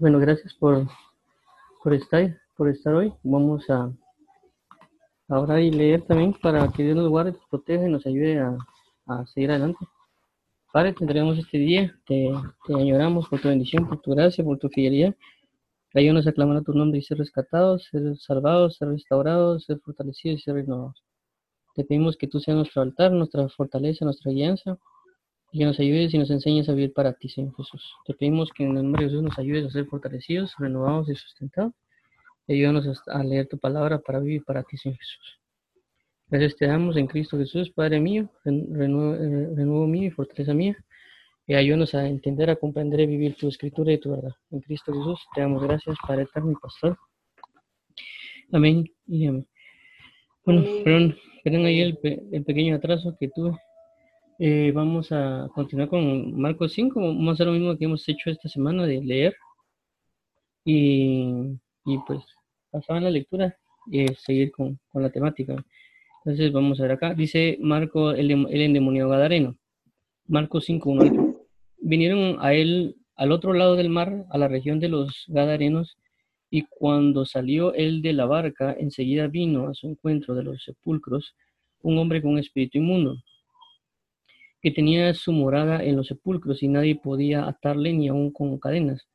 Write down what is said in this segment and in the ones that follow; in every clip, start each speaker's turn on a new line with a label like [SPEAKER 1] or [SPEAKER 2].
[SPEAKER 1] Bueno, gracias por, por estar, por estar hoy. Vamos a ahora y leer también para que Dios nos guarde, nos proteja y nos ayude a, a seguir adelante. Padre, te entregamos este día, te, te añoramos por tu bendición, por tu gracia, por tu fidelidad. Ayúdanos a clamar a tu nombre y ser rescatados, ser salvados, ser restaurados, ser fortalecidos y ser renovados. Te pedimos que tú seas nuestro altar, nuestra fortaleza, nuestra guianza, y que nos ayudes y nos enseñes a vivir para ti, Señor Jesús. Te pedimos que en el nombre de Jesús nos ayudes a ser fortalecidos, renovados y sustentados. Y ayúdanos a, a leer tu palabra para vivir para ti, Señor Jesús. Gracias te damos en Cristo Jesús, Padre mío, ren- renuevo, eh, renuevo mío y fortaleza mía. Y ayúdanos a entender, a comprender y vivir tu escritura y tu verdad. En Cristo Jesús te damos gracias, Padre eterno y pastor. Amén y amén. Bueno, perdón, perdón ahí el, el pequeño atraso que tuve. Eh, vamos a continuar con Marcos 5. Vamos a hacer lo mismo que hemos hecho esta semana de leer. Y, pues pasar la lectura y seguir con, con la temática. Entonces vamos a ver acá. Dice Marco el, el endemoniado Gadareno. Marcos 5, 1 al 3. Vinieron a él al otro lado del mar, a la región de los Gadarenos, y cuando salió él de la barca, enseguida vino a su encuentro de los sepulcros un hombre con espíritu inmundo, que tenía su morada en los sepulcros y nadie podía atarle ni aun con cadenas,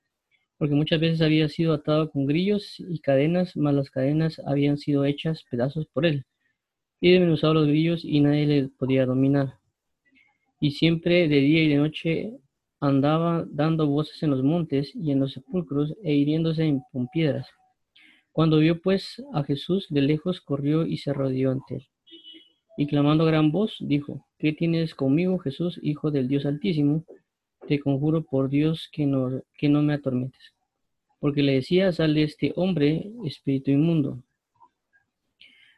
[SPEAKER 1] porque muchas veces había sido atado con grillos y cadenas, mas las cadenas habían sido hechas pedazos por él, y desmenuzado los grillos y nadie le podía dominar. Y siempre de día y de noche andaba dando voces en los montes y en los sepulcros e hiriéndose con piedras. Cuando vio pues a Jesús de lejos, corrió y se rodeó ante él. Y clamando gran voz, dijo, ¿qué tienes conmigo, Jesús, Hijo del Dios Altísimo? Te conjuro por Dios que no, que no me atormentes. Porque le decía, sal de este hombre, espíritu inmundo.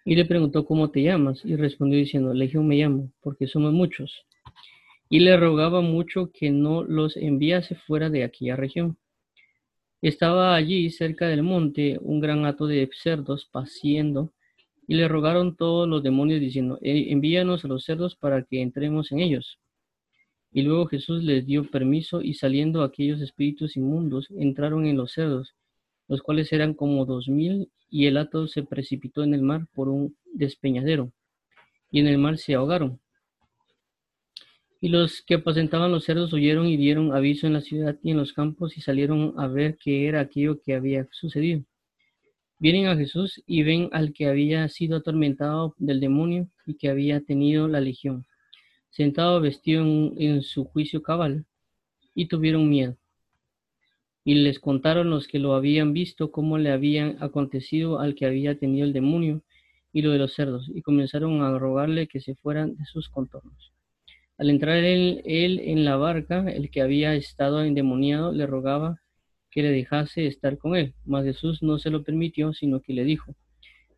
[SPEAKER 1] Y le preguntó, ¿cómo te llamas? Y respondió diciendo, Legión me llamo, porque somos muchos. Y le rogaba mucho que no los enviase fuera de aquella región. Estaba allí cerca del monte un gran hato de cerdos paciendo, y le rogaron todos los demonios diciendo, "Eh, envíanos a los cerdos para que entremos en ellos. Y luego Jesús les dio permiso y saliendo aquellos espíritus inmundos entraron en los cerdos, los cuales eran como dos mil, y el hato se precipitó en el mar por un despeñadero, y en el mar se ahogaron. Y los que apacentaban los cerdos huyeron y dieron aviso en la ciudad y en los campos y salieron a ver qué era aquello que había sucedido. Vienen a Jesús y ven al que había sido atormentado del demonio y que había tenido la legión, sentado vestido en, su juicio cabal, y tuvieron miedo. Y les contaron los que lo habían visto cómo le habían acontecido al que había tenido el demonio y lo de los cerdos, y comenzaron a rogarle que se fueran de sus contornos. Al entrar él, él en la barca, el que había estado endemoniado le rogaba que le dejase estar con él, mas Jesús no se lo permitió, sino que le dijo,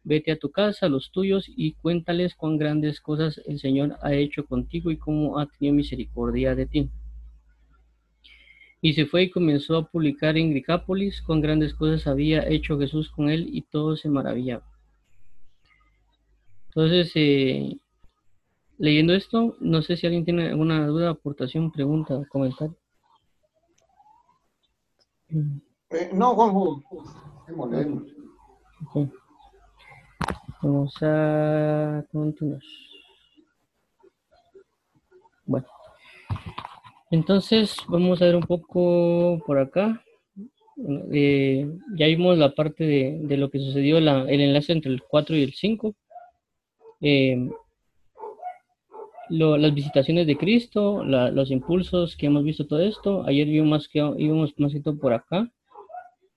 [SPEAKER 1] vete a tu casa, a los tuyos, y cuéntales cuán grandes cosas el Señor ha hecho contigo y cómo ha tenido misericordia de ti. Y se fue y comenzó a publicar en Gricápolis cuán grandes cosas había hecho Jesús con él, y todos se maravillaban. Entonces, eh, leyendo esto, no sé si alguien tiene alguna duda, aportación, pregunta, comentario.
[SPEAKER 2] Eh, no, Juanjo.
[SPEAKER 1] Vamos a continuar. Bueno, entonces vamos a ver un poco por acá. Eh, ya vimos la parte de, lo que sucedió, la- el enlace entre el 4 y el 5. Eh, las visitaciones de Cristo, los impulsos que hemos visto todo esto. Ayer vimos más que íbamos más que todo por acá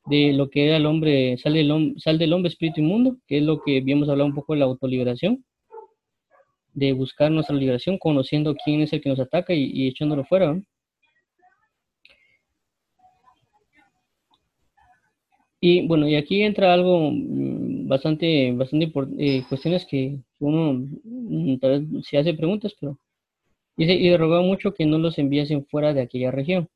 [SPEAKER 1] de lo que era el hombre, sale sal del hombre espíritu inmundo, que es lo que habíamos hablado un poco de la autoliberación, de buscar nuestra liberación, conociendo quién es el que nos ataca y, y echándolo fuera. ¿no? Y bueno, y aquí entra algo mm, bastante, bastante eh, cuestiones que uno mm, tal vez se hace preguntas, pero dice, y rogaba mucho que no los enviasen fuera de aquella región.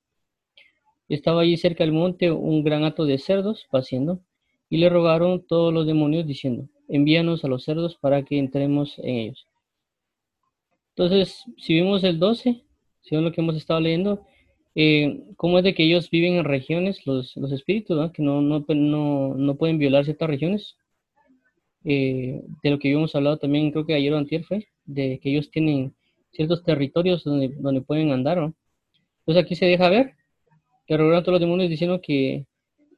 [SPEAKER 1] Estaba allí cerca del monte un gran hato de cerdos paciendo, y le rogaron todos los demonios diciendo, envíanos a los cerdos para que entremos en ellos. Entonces, si vemos el 12, según lo que hemos estado leyendo, eh, cómo es de que ellos viven en regiones, los, los espíritus, ¿no? que no, no, no, no, pueden violar ciertas regiones. Eh, de lo que habíamos hablado también, creo que ayer o antier fue, de que ellos tienen ciertos territorios donde, pueden andar. ¿no? Entonces aquí se deja ver que reúnan todos los demonios diciendo que,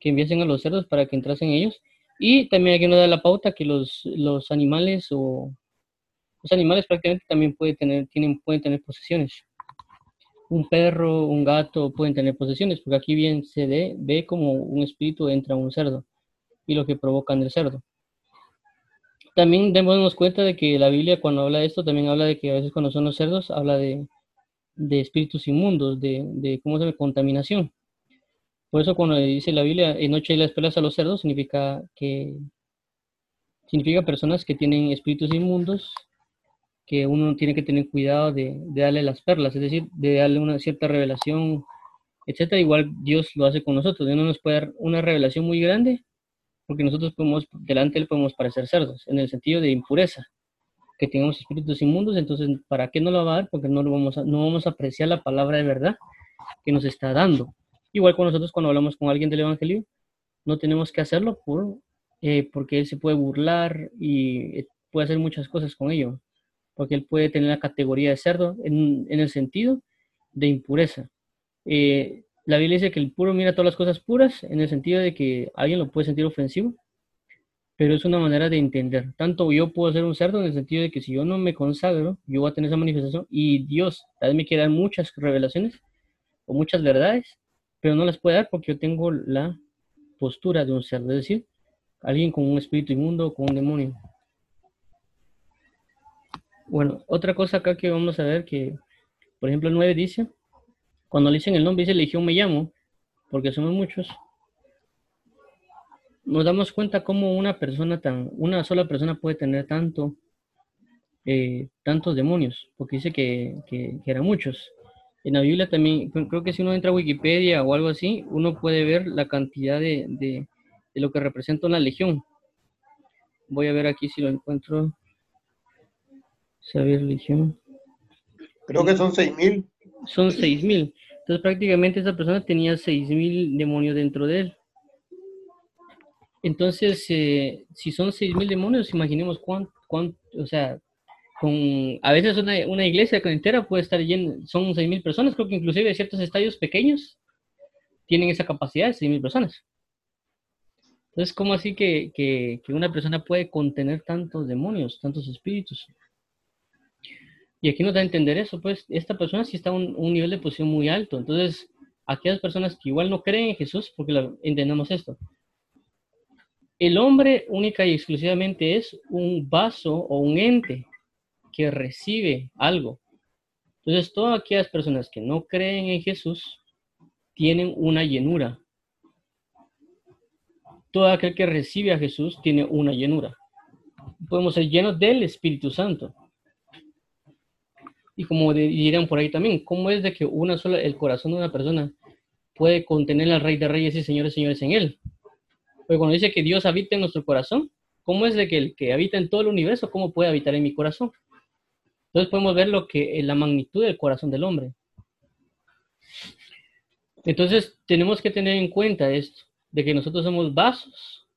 [SPEAKER 1] que enviasen a los cerdos para que entrasen ellos. Y también aquí nos da la pauta que los, los animales o los animales prácticamente también pueden tener, tienen, pueden tener posesiones. Un perro, un gato pueden tener posesiones, porque aquí bien se ve, como un espíritu entra a un cerdo y lo que provoca en el cerdo. También démonos cuenta de que la Biblia cuando habla de esto también habla de que a veces cuando son los cerdos habla de, de espíritus inmundos, de, de cómo se llama contaminación. Por eso cuando dice la Biblia, en noche y las pelas a los cerdos, significa que significa personas que tienen espíritus inmundos, que uno tiene que tener cuidado de, darle las perlas, es decir, de darle una cierta revelación, etcétera. Igual Dios lo hace con nosotros. Dios no nos puede dar una revelación muy grande, porque nosotros podemos, delante de él podemos parecer cerdos, en el sentido de impureza, que tengamos espíritus inmundos, entonces, ¿para qué no lo va a dar? Porque no, lo vamos, a, no vamos a apreciar la palabra de verdad que nos está dando. Igual con nosotros cuando hablamos con alguien del Evangelio, no tenemos que hacerlo por, eh, porque él se puede burlar y eh, puede hacer muchas cosas con ello, porque él puede tener la categoría de cerdo en, el sentido de impureza. Eh, la Biblia dice que el puro mira todas las cosas puras en el sentido de que alguien lo puede sentir ofensivo, pero es una manera de entender. Tanto yo puedo ser un cerdo en el sentido de que si yo no me consagro, yo voy a tener esa manifestación y Dios tal vez me quiere dar muchas revelaciones o muchas verdades, pero no las puede dar porque yo tengo la postura de un ser, es decir, alguien con un espíritu inmundo, con un demonio. Bueno, otra cosa acá que vamos a ver que, por ejemplo, el 9 dice, cuando le dicen el nombre, dice Legión me llamo, porque somos muchos. Nos damos cuenta cómo una persona tan, una sola persona puede tener tanto, eh, tantos demonios, porque dice que, que eran muchos en la Biblia también, creo que si uno entra a Wikipedia o algo así, uno puede ver la cantidad de, de, lo que representa una legión. Voy a ver aquí si lo encuentro. Saber legión.
[SPEAKER 2] Creo que son 6.000.
[SPEAKER 1] Son 6.000. Entonces prácticamente esa persona tenía 6.000 demonios dentro de él. Entonces, eh, si son 6.000 demonios, imaginemos cuánto, cuánto, o sea, con a veces una, una iglesia entera puede estar llena, son 6.000 personas, creo que inclusive ciertos estadios pequeños tienen esa capacidad de 6.000 personas. Entonces, ¿cómo así que, que, que, una persona puede contener tantos demonios, tantos espíritus? Y aquí nos da a entender eso, pues esta persona sí está a un, un, nivel de posición muy alto. Entonces, aquellas personas que igual no creen en Jesús, porque entendemos esto, el hombre única y exclusivamente es un vaso o un ente que recibe algo. Entonces, todas aquellas personas que no creen en Jesús tienen una llenura. Todo aquel que recibe a Jesús tiene una llenura. Podemos ser llenos del Espíritu Santo. Y como dirán por ahí también, ¿cómo es de que una sola, el corazón de una persona puede contener al Rey de Reyes y Señores, Señores en él? Porque cuando dice que Dios habita en nuestro corazón, ¿cómo es de que el que habita en todo el universo, cómo puede habitar en mi corazón? Entonces podemos ver lo que la magnitud del corazón del hombre. Entonces tenemos que tener en cuenta esto, de que nosotros somos vasos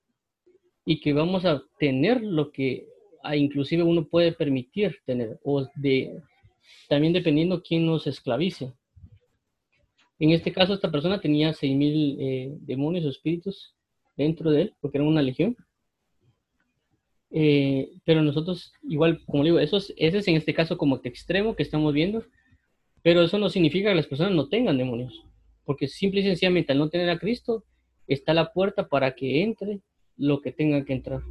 [SPEAKER 1] y que vamos a tener lo que inclusive uno puede permitir tener, o de, también dependiendo quién nos esclavice. En este caso, esta persona tenía 6.000 eh, demonios o espíritus dentro de él, porque era una legión. Eh, pero nosotros, igual, como digo, eso es, ese es en este caso como extremo que estamos viendo, pero eso no significa que las personas no tengan demonios, porque simple y sencillamente al no tener a Cristo, está la puerta para que entre lo que tenga que entrar.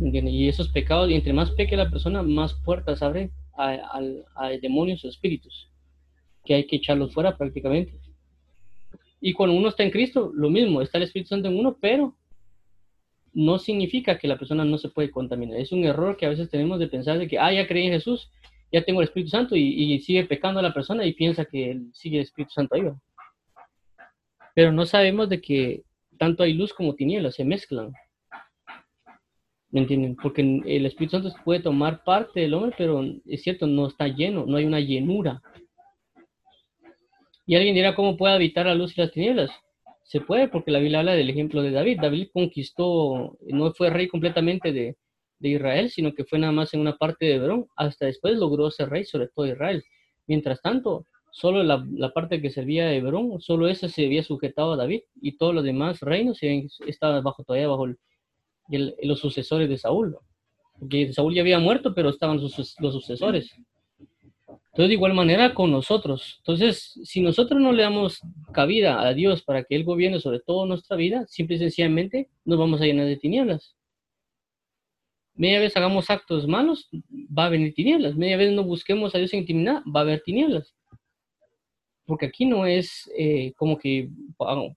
[SPEAKER 1] Y esos pecados, y entre más peque la persona, más puertas abre a, a demonios o espíritus, que hay que echarlos fuera prácticamente. Y cuando uno está en Cristo, lo mismo, está el Espíritu Santo en uno, pero no significa que la persona no se puede contaminar. Es un error que a veces tenemos de pensar de que, ah, ya creí en Jesús, ya tengo el Espíritu Santo y, sigue pecando a la persona y piensa que sigue el Espíritu Santo ahí. Pero no sabemos de que tanto hay luz como tinieblas, se mezclan. ¿Me entienden? Porque el Espíritu Santo puede tomar parte del hombre, pero es cierto, no está lleno, no hay una llenura. Y alguien dirá, ¿cómo puede habitar la luz y las tinieblas? Se puede, porque la Biblia habla del ejemplo de David. David conquistó, no fue rey completamente de, de Israel, sino que fue nada más en una parte de Hebrón. Hasta después logró ser rey sobre todo Israel. Mientras tanto, solo la, la, parte que servía de Hebrón, solo esa se había sujetado a David y todos los demás reinos estaban bajo, todavía bajo el, los sucesores de Saúl. Porque Saúl ya había muerto, pero estaban sus, los sucesores. Entonces, de igual manera con nosotros. Entonces, si nosotros no le damos cabida a Dios para que Él gobierne sobre toda nuestra vida, simple y sencillamente nos vamos a llenar de tinieblas. Media vez hagamos actos malos, va a venir tinieblas. Media vez no busquemos a Dios en intimidad, va a haber tinieblas porque aquí no es eh, como que,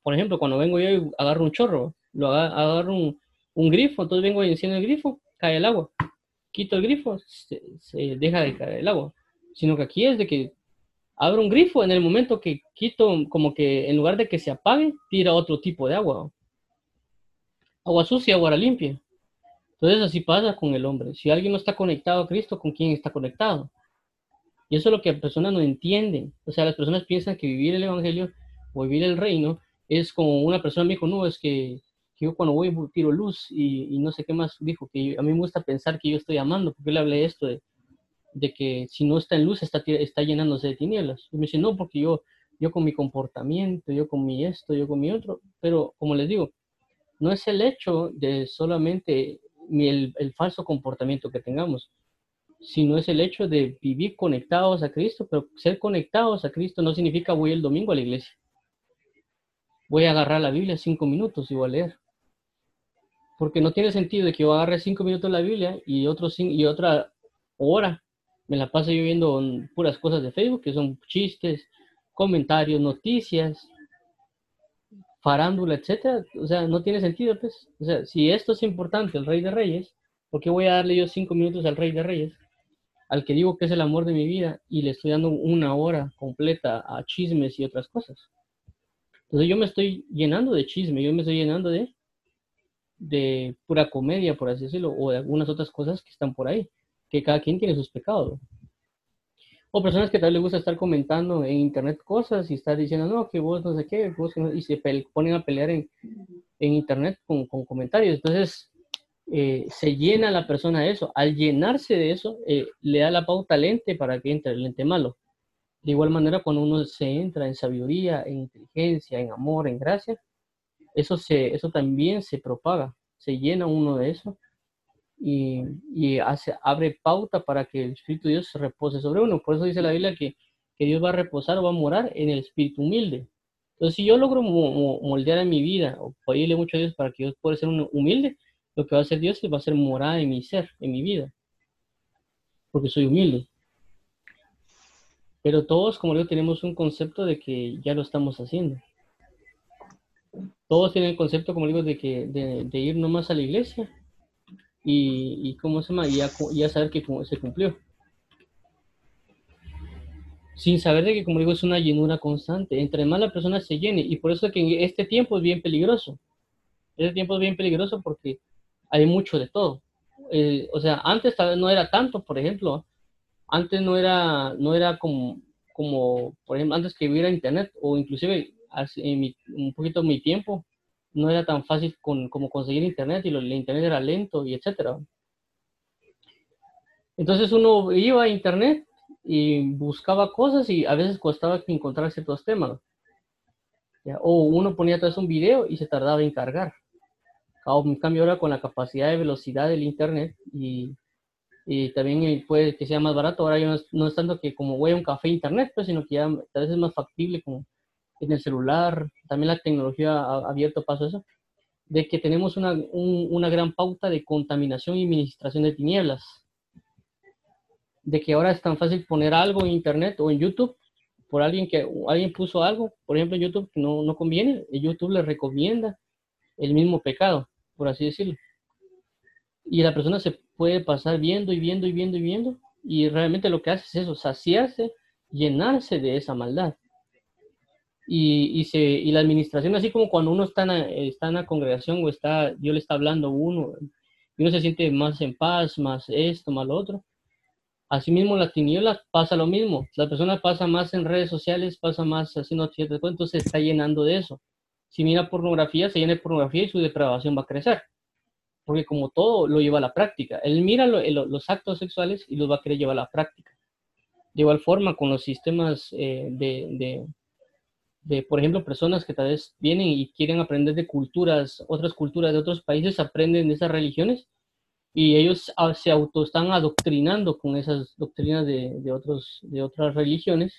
[SPEAKER 1] por ejemplo, cuando vengo yo y agarro un chorro, lo agarro un, un grifo, entonces vengo y enciendo el grifo, cae el agua. Quito el grifo, se, deja de caer el agua. Sino que aquí es de que abro un grifo, en el momento que quito, como que en lugar de que se apague, tira otro tipo de agua. Agua sucia, agua limpia. Entonces así pasa con el hombre. Si alguien no está conectado a Cristo, ¿con quién está conectado? Y eso es lo que las personas no entienden. O sea, las personas piensan que vivir el Evangelio o vivir el reino es como una persona me dijo, no, es que, yo cuando voy tiro luz y, no sé qué más dijo, que a mí me gusta pensar que yo estoy amando, porque le hablé esto de, de que si no está en luz está, está llenándose de tinieblas. Y me dice, no, porque yo, yo con mi comportamiento, yo con mi esto, yo con mi otro, pero como les digo, no es el hecho de solamente el, el falso comportamiento que tengamos, sino es el hecho de vivir conectados a Cristo, pero ser conectados a Cristo no significa voy el domingo a la iglesia. Voy a agarrar la Biblia cinco minutos y voy a leer. Porque no tiene sentido de que yo agarre cinco minutos la Biblia y, otro, y otra hora me la paso yo viendo puras cosas de Facebook, que son chistes, comentarios, noticias, farándula, etcétera. O sea, no tiene sentido, pues. O sea, si esto es importante, el Rey de Reyes, ¿por qué voy a darle yo cinco minutos al Rey de Reyes? al que digo que es el amor de mi vida y le estoy dando una hora completa a chismes y otras cosas. Entonces yo me estoy llenando de chisme, yo me estoy llenando de, de pura comedia, por así decirlo, o de algunas otras cosas que están por ahí, que cada quien tiene sus pecados. O personas que tal vez les gusta estar comentando en internet cosas y estar diciendo, no, que vos no sé qué, y se ponen a pelear en, en internet con, con comentarios. Entonces, eh, se llena la persona de eso. Al llenarse de eso, eh, le da la pauta lente para que entre el lente malo. De igual manera, cuando uno se entra en sabiduría, en inteligencia, en amor, en gracia, eso, se, eso también se propaga, se llena uno de eso y, y hace, abre pauta para que el Espíritu de Dios se repose sobre uno. Por eso dice la Biblia que, que Dios va a reposar o va a morar en el espíritu humilde. Entonces, si yo logro moldear en mi vida o pedirle mucho a Dios para que Dios pueda ser un humilde, lo que va a hacer Dios es va a ser morada en mi ser, en mi vida, porque soy humilde. Pero todos, como digo, tenemos un concepto de que ya lo estamos haciendo. Todos tienen el concepto, como digo, de que de, ir nomás a la iglesia y, y cómo se llama, y ya, saber que se cumplió. Sin saber de que, como digo, es una llenura constante. Entre más la persona se llene, y por eso es que este tiempo es bien peligroso. Este tiempo es bien peligroso porque hay mucho de todo. Eh, o sea, antes no era tanto, por ejemplo, antes no era, no era como, como, por ejemplo, antes que hubiera internet, o inclusive en un poquito mi tiempo, no era tan fácil con, como conseguir internet y el internet era lento y etcétera. Entonces uno iba a internet y buscaba cosas y a veces costaba encontrar ciertos temas. O uno ponía todo un video y se tardaba en cargar. En cambio ahora con la capacidad de velocidad del internet y, y también puede que sea más barato, ahora no, no, es tanto que como voy a un café internet, pues, sino que ya a veces es más factible como en el celular, también la tecnología ha abierto paso a eso, de que tenemos una, una gran pauta de contaminación y administración de tinieblas. De que ahora es tan fácil poner algo en internet o en YouTube por alguien que alguien puso algo, por ejemplo en YouTube que no, no conviene, YouTube le recomienda el mismo pecado por así decirlo. Y la persona se puede pasar viendo y viendo y viendo y viendo, y realmente lo que hace es eso, saciarse, llenarse de esa maldad. Y, se, y la administración, así como cuando uno está en, la congregación o está, Dios le está hablando a uno, y uno se siente más en paz, más esto, más lo otro. Asimismo, las tinieblas pasa lo mismo. La persona pasa más en redes sociales, pasa más haciendo ciertas cosas, entonces se está llenando de eso. Si mira pornografía, se llena de pornografía y su depravación va a crecer. Porque como todo lo lleva a la práctica. Él mira los actos sexuales y los va a querer llevar a la práctica. De igual forma, con los sistemas eh, de, por ejemplo, personas que tal vez vienen y quieren aprender de culturas, otras culturas de otros países, aprenden de esas religiones y ellos ah, se auto están adoctrinando con esas doctrinas de, de, otros, de otras religiones.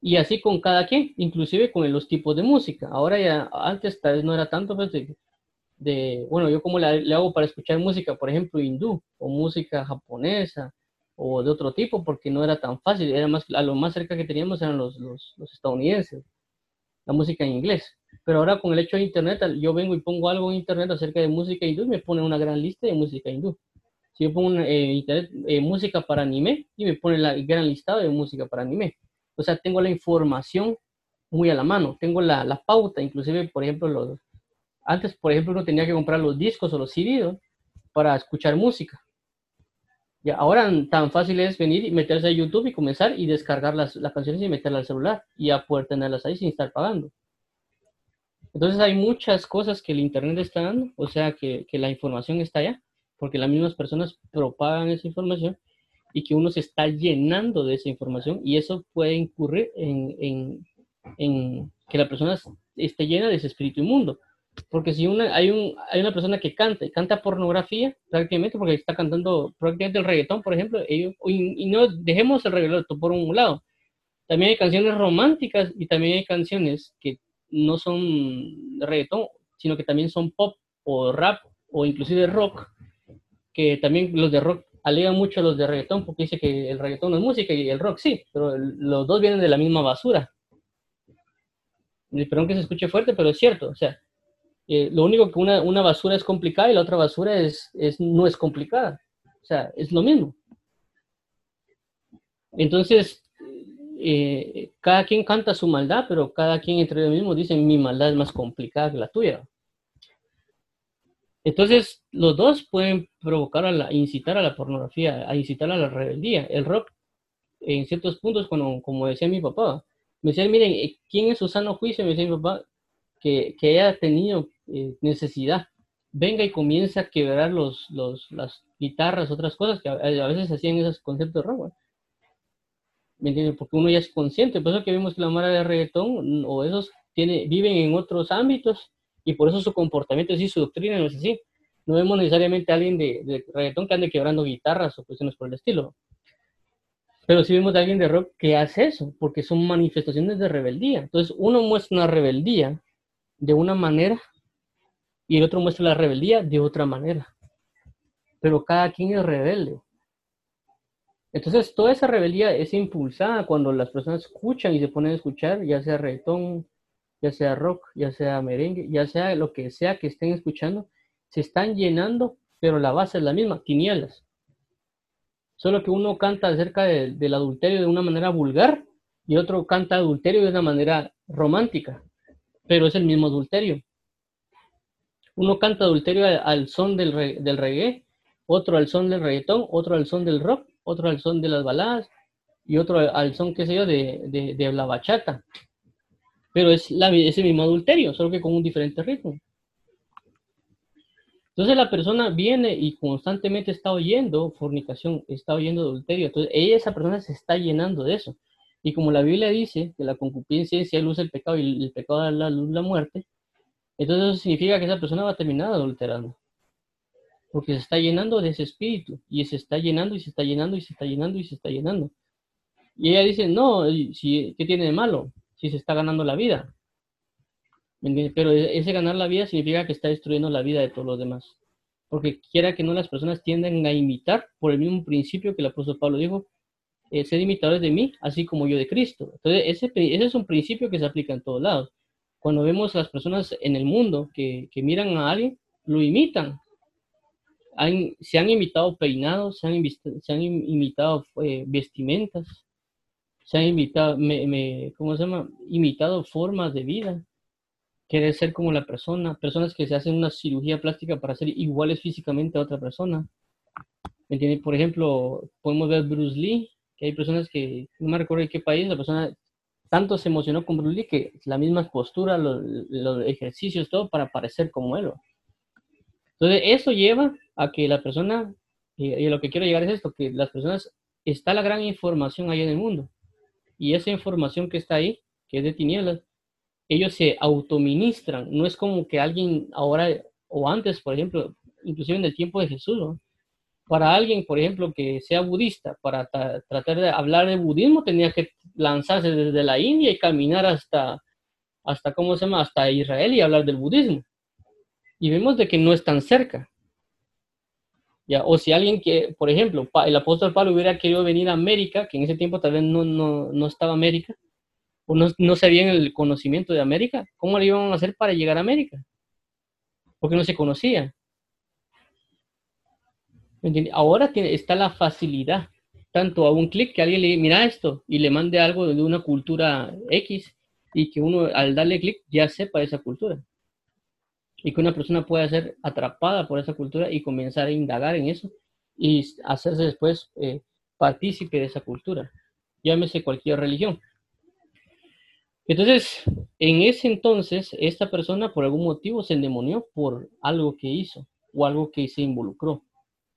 [SPEAKER 1] Y así con cada quien, inclusive con los tipos de música. Ahora ya, antes tal vez no era tanto, pues, de, bueno, yo como le, hago para escuchar música, por ejemplo, hindú, o música japonesa, o de otro tipo, porque no era tan fácil, era más, a lo más cerca que teníamos eran los, los, estadounidenses, la música en inglés. Pero ahora con el hecho de Internet, yo vengo y pongo algo en Internet acerca de música hindú y me pone una gran lista de música hindú. Si yo pongo eh, Internet eh, música para anime y me pone la gran listado de música para anime. O sea, tengo la información muy a la mano, tengo la, la pauta, inclusive, por ejemplo, los, antes, por ejemplo, uno tenía que comprar los discos o los CD para escuchar música. Ahora tan fácil es venir y meterse a YouTube y comenzar y descargar las, las canciones y meterlas al celular y a poder tenerlas ahí sin estar pagando. Entonces hay muchas cosas que el Internet está dando, o sea, que, que, la información está allá, porque las mismas personas propagan esa información y que uno se está llenando de esa información y eso puede incurrir en, en, en que la persona esté llena de ese espíritu inmundo. Porque si una, hay, un, hay una persona que canta y canta pornografía, prácticamente porque está cantando prácticamente el reggaetón, por ejemplo, y, y no dejemos el reggaetón por un lado. También hay canciones románticas y también hay canciones que no son reggaetón, sino que también son pop o rap o inclusive rock, que también los de rock alegan mucho a los de reggaetón porque dice que el reggaetón no es música y el rock sí, pero los dos vienen de la misma basura. Perdón que se escuche fuerte, pero es cierto. O sea, eh, lo único que una, una, basura es complicada y la otra basura es, es, no es complicada. O sea, es lo mismo. Entonces, eh, cada quien canta su maldad, pero cada quien entre ellos mismos dice mi maldad es más complicada que la tuya. Entonces, los dos pueden provocar a la, incitar a la pornografía, a incitar a la rebeldía. El rock, en ciertos puntos, cuando, como decía mi papá, me decía, miren, eh, ¿quién es su sano juicio? Me decía mi papá, que, que haya tenido eh, necesidad, venga y comience a quebrar los, las guitarras, otras cosas que a, veces hacían esos conceptos de rock. ¿Me entiendes? Porque uno ya es consciente, por eso que vemos que la mara de reggaetón o esos tiene, viven en otros ámbitos y por eso su comportamiento así, su doctrina no es así. No vemos necesariamente a alguien de, de reggaetón que ande quebrando guitarras o cuestiones por el estilo. Pero sí vemos a alguien de rock que hace eso, porque son manifestaciones de rebeldía. Entonces uno muestra una rebeldía de una manera y el otro muestra la rebeldía de otra manera. Pero cada quien es rebelde. Entonces, toda esa rebeldía es impulsada cuando las personas escuchan y se ponen a escuchar, ya sea reggaetón, ya sea rock, ya sea merengue, ya sea lo que sea que estén escuchando, se están llenando, pero la base es la misma, tinieblas. Solo que uno canta acerca del adulterio de una manera vulgar y otro canta adulterio de una manera romántica, pero es el mismo adulterio. Uno canta adulterio al, son del, del reggae, otro al son del reggaetón, otro al son del rock, otro al son de las baladas y otro al son, qué sé yo, de, la bachata. Pero es la, ese mismo adulterio, solo que con un diferente ritmo. Entonces la persona viene y constantemente está oyendo fornicación, está oyendo adulterio. Entonces ella, esa persona se está llenando de eso. Y como la Biblia dice que la concupiscencia es luz el pecado y el pecado da la luz la muerte, entonces eso significa que esa persona va a terminar adulterando. Porque se está llenando de ese espíritu. Y se está llenando y se está llenando y se está llenando y se está llenando. Y ella dice, no, si, ¿qué tiene de malo? Si se está ganando la vida. Pero e, ese ganar la vida significa que está destruyendo la vida de todos los demás. Porque quiera que no, las personas tienden a imitar por el mismo principio que el apóstol Pablo dijo, eh, ser imitadores de mí, así como yo de Cristo. Entonces, ese, es un principio que se aplica en todos lados cuando vemos a las personas en el mundo que, que miran a alguien, lo imitan. se han imitado peinados, se han, se han imitado eh, vestimentas, se han imitado, ¿cómo se llama? Imitado formas de vida. Quiere ser como la persona, personas que se hacen una cirugía plástica para ser iguales físicamente a otra persona. ¿Me? Por ejemplo, podemos ver Bruce Lee, que hay personas que, no me recuerdo en qué país, la persona tanto se emocionó con Bruce Lee que la misma postura, los, los ejercicios, todo para parecer como él. Entonces, eso lleva a que la persona, y, lo que quiero llegar es esto, que las personas, está la gran información ahí en el mundo. Y esa información que está ahí, que es de tinieblas, ellos se autoministran. No es como que alguien ahora o antes, por ejemplo, inclusive en el tiempo de Jesús, ¿no? Para alguien, por ejemplo, que sea budista, para tratar de hablar de budismo, tenía que lanzarse desde la India y caminar hasta, hasta, ¿cómo se llama?, hasta Israel y hablar del budismo. Y vemos de que no es tan cerca. ¿Ya? O si alguien que, por ejemplo, el apóstol Pablo hubiera querido venir a América, que en ese tiempo tal vez no, no, no estaba América, o no, no sabían el conocimiento de América, ¿cómo le iban a hacer para llegar a América? Porque no se conocía. Ahora está la facilidad, tanto a un clic que alguien le mira esto y le mande algo de una cultura X y que uno al darle clic ya sepa esa cultura. Y que una persona pueda ser atrapada por esa cultura y comenzar a indagar en eso y hacerse después eh, partícipe de esa cultura. Llámese cualquier religión. Entonces, en ese entonces, esta persona por algún motivo se endemonió por algo que hizo o algo que se involucró.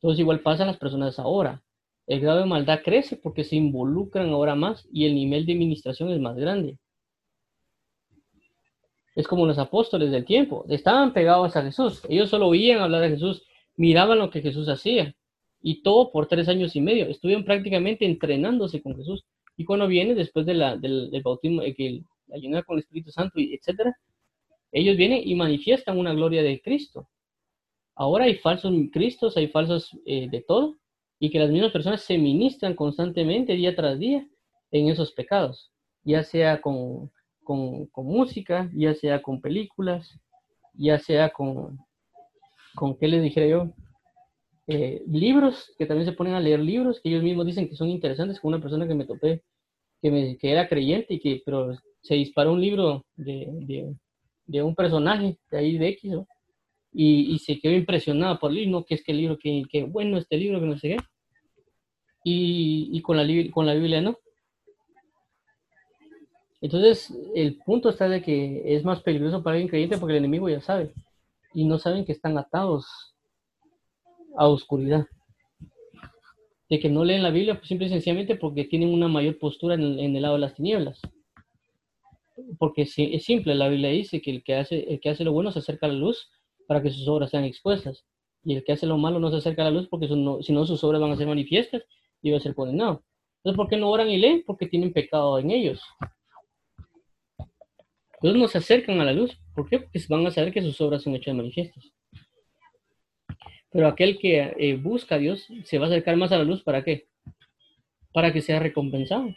[SPEAKER 1] Entonces igual pasa a las personas ahora. El grado de maldad crece porque se involucran ahora más y el nivel de administración es más grande. Es como los apóstoles del tiempo. Estaban pegados a Jesús. Ellos solo oían hablar de Jesús, miraban lo que Jesús hacía. Y todo por tres años y medio. Estuvieron prácticamente entrenándose con Jesús. Y cuando viene después de la, del, bautismo, que la llena con el Espíritu Santo, etc., ellos vienen y manifiestan una gloria de Cristo. Ahora hay falsos cristos, hay falsos eh, de todo, y que las mismas personas se ministran constantemente día tras día en esos pecados, ya sea con, con, música, ya sea con películas, ya sea con, con ¿qué les dijera yo? Eh, libros, que también se ponen a leer libros, que ellos mismos dicen que son interesantes, con una persona que me topé, que, me, que era creyente, y que, pero se disparó un libro de, de, de un personaje de ahí de X, ¿no? Y, se quedó impresionada por el libro, que es que el libro, que, que bueno este libro, que no sé qué. Y, y con, la, con la Biblia no. Entonces, el punto está de que es más peligroso para alguien creyente porque el enemigo ya sabe. Y no saben que están atados a oscuridad. De que no leen la Biblia, pues simple y sencillamente porque tienen una mayor postura en el, en el lado de las tinieblas. Porque es simple, la Biblia dice que el que hace, el que hace lo bueno se acerca a la luz para que sus obras sean expuestas. Y el que hace lo malo no se acerca a la luz porque si no sus obras van a ser manifiestas y va a ser condenado. Entonces, ¿por qué no oran y leen? Porque tienen pecado en ellos. Entonces no se acercan a la luz. ¿Por? Porque van a saber que sus obras son hechas manifiestas. Pero aquel que eh, busca a Dios se va a acercar más a la luz. ¿Para qué? Para que sea recompensado.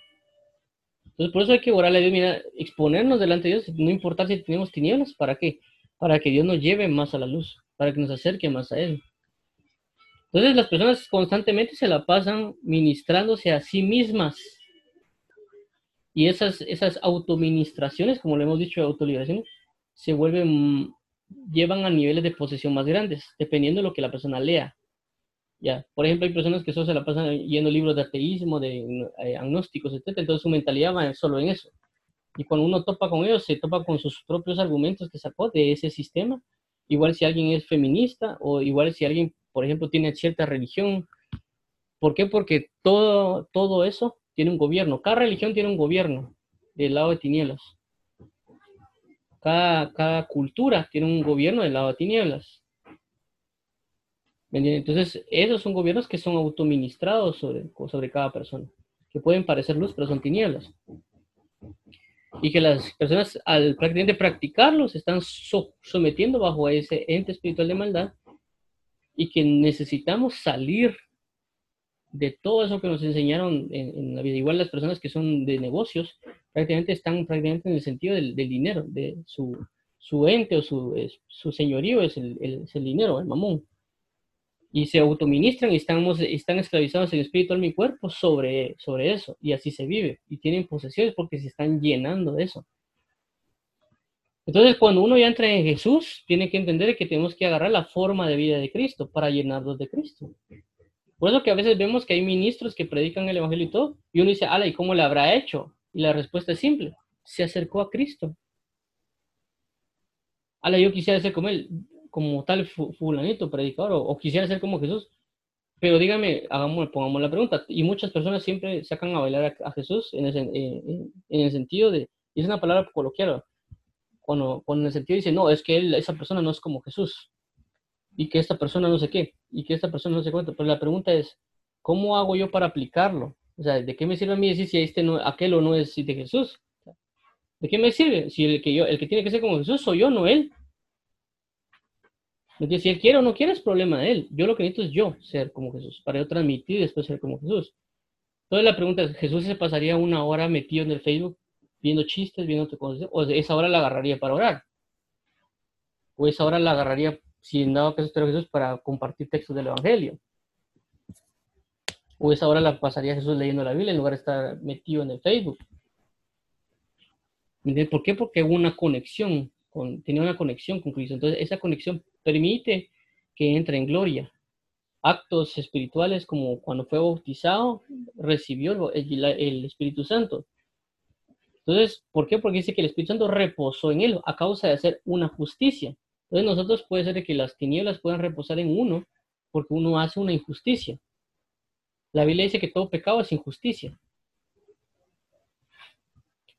[SPEAKER 1] Entonces, por eso hay que orarle a Dios, mira, exponernos delante de Dios, no importar si tenemos tinieblas, ¿para qué? Para que Dios nos lleve más a la luz, para que nos acerque más a Él. Entonces las personas constantemente se la pasan ministrándose a sí mismas. Y esas, esas autoministraciones, como lo hemos dicho, autoliberación, se vuelven, llevan a niveles de posesión más grandes, dependiendo de lo que la persona lea. Ya, por ejemplo, hay personas que solo se la pasan leyendo libros de ateísmo, de eh, agnósticos, etc. Entonces su mentalidad va solo en eso. Y cuando uno topa con ellos, se topa con sus propios argumentos que sacó de ese sistema. Igual si alguien es feminista o igual si alguien, por ejemplo, tiene cierta religión. ¿Por qué? Porque todo, todo eso tiene un gobierno. Cada religión tiene un gobierno del lado de tinieblas. Cada, cada cultura tiene un gobierno del lado de tinieblas. Entonces, esos son gobiernos que son autoministrados sobre, sobre cada persona, que pueden parecer luz, pero son tinieblas y que las personas al prácticamente practicarlo se están sometiendo bajo ese ente espiritual de maldad y que necesitamos salir de todo eso que nos enseñaron en, la vida. Igual las personas que son de negocios prácticamente están prácticamente en el sentido del, dinero, de su, su, ente o su, su señorío es el, es el dinero, el mamón y se autoministran y estamos, están esclavizados en espíritu, en mi cuerpo sobre, sobre eso. Y así se vive. Y tienen posesiones porque se están llenando de eso. Entonces, cuando uno ya entra en Jesús, tiene que entender que tenemos que agarrar la forma de vida de Cristo para llenarnos de Cristo. Por eso que a veces vemos que hay ministros que predican el Evangelio y todo, y uno dice, ala, ¿y cómo le habrá hecho? Y la respuesta es simple, se acercó a Cristo. Ala, yo quisiera ser como él, como tal fulanito, predicador, o, quisiera ser como Jesús. Pero dígame, hagamos, pongamos la pregunta, y muchas personas siempre sacan a bailar a, Jesús en el, en, el, sentido de, y es una palabra coloquial, cuando, cuando en el sentido dice, no, es que él, esa persona no es como Jesús y que esta persona no sé qué, y que esta persona no sé cuánto. Pero la pregunta es, ¿cómo hago yo para aplicarlo? O sea, ¿de qué me sirve a mí decir si este no, aquel o no es de Jesús? ¿De qué me sirve? Si el que yo, el que tiene que ser como Jesús soy yo, no él. Entonces, si él quiere o no quiere, es problema de él. Yo lo que necesito es yo ser como Jesús, para yo transmitir y después ser como Jesús. Entonces la pregunta es, ¿Jesús se pasaría una hora metido en el Facebook viendo chistes, viendo cosas? ¿O esa hora la agarraría para orar? ¿O esa hora la agarraría si dado caso a Jesús para compartir textos del Evangelio. O esa hora la pasaría Jesús leyendo la Biblia en lugar de estar metido en el Facebook. ¿Por qué? Porque hubo una conexión, con, tenía una conexión con Cristo. Entonces, esa conexión permite que entre en gloria. Actos espirituales como cuando fue bautizado, recibió el, el Espíritu Santo. Entonces, ¿por qué? Porque dice que el Espíritu Santo reposó en él a causa de hacer una justicia. Entonces nosotros puede ser que las tinieblas puedan reposar en uno porque uno hace una injusticia. La Biblia dice que todo pecado es injusticia.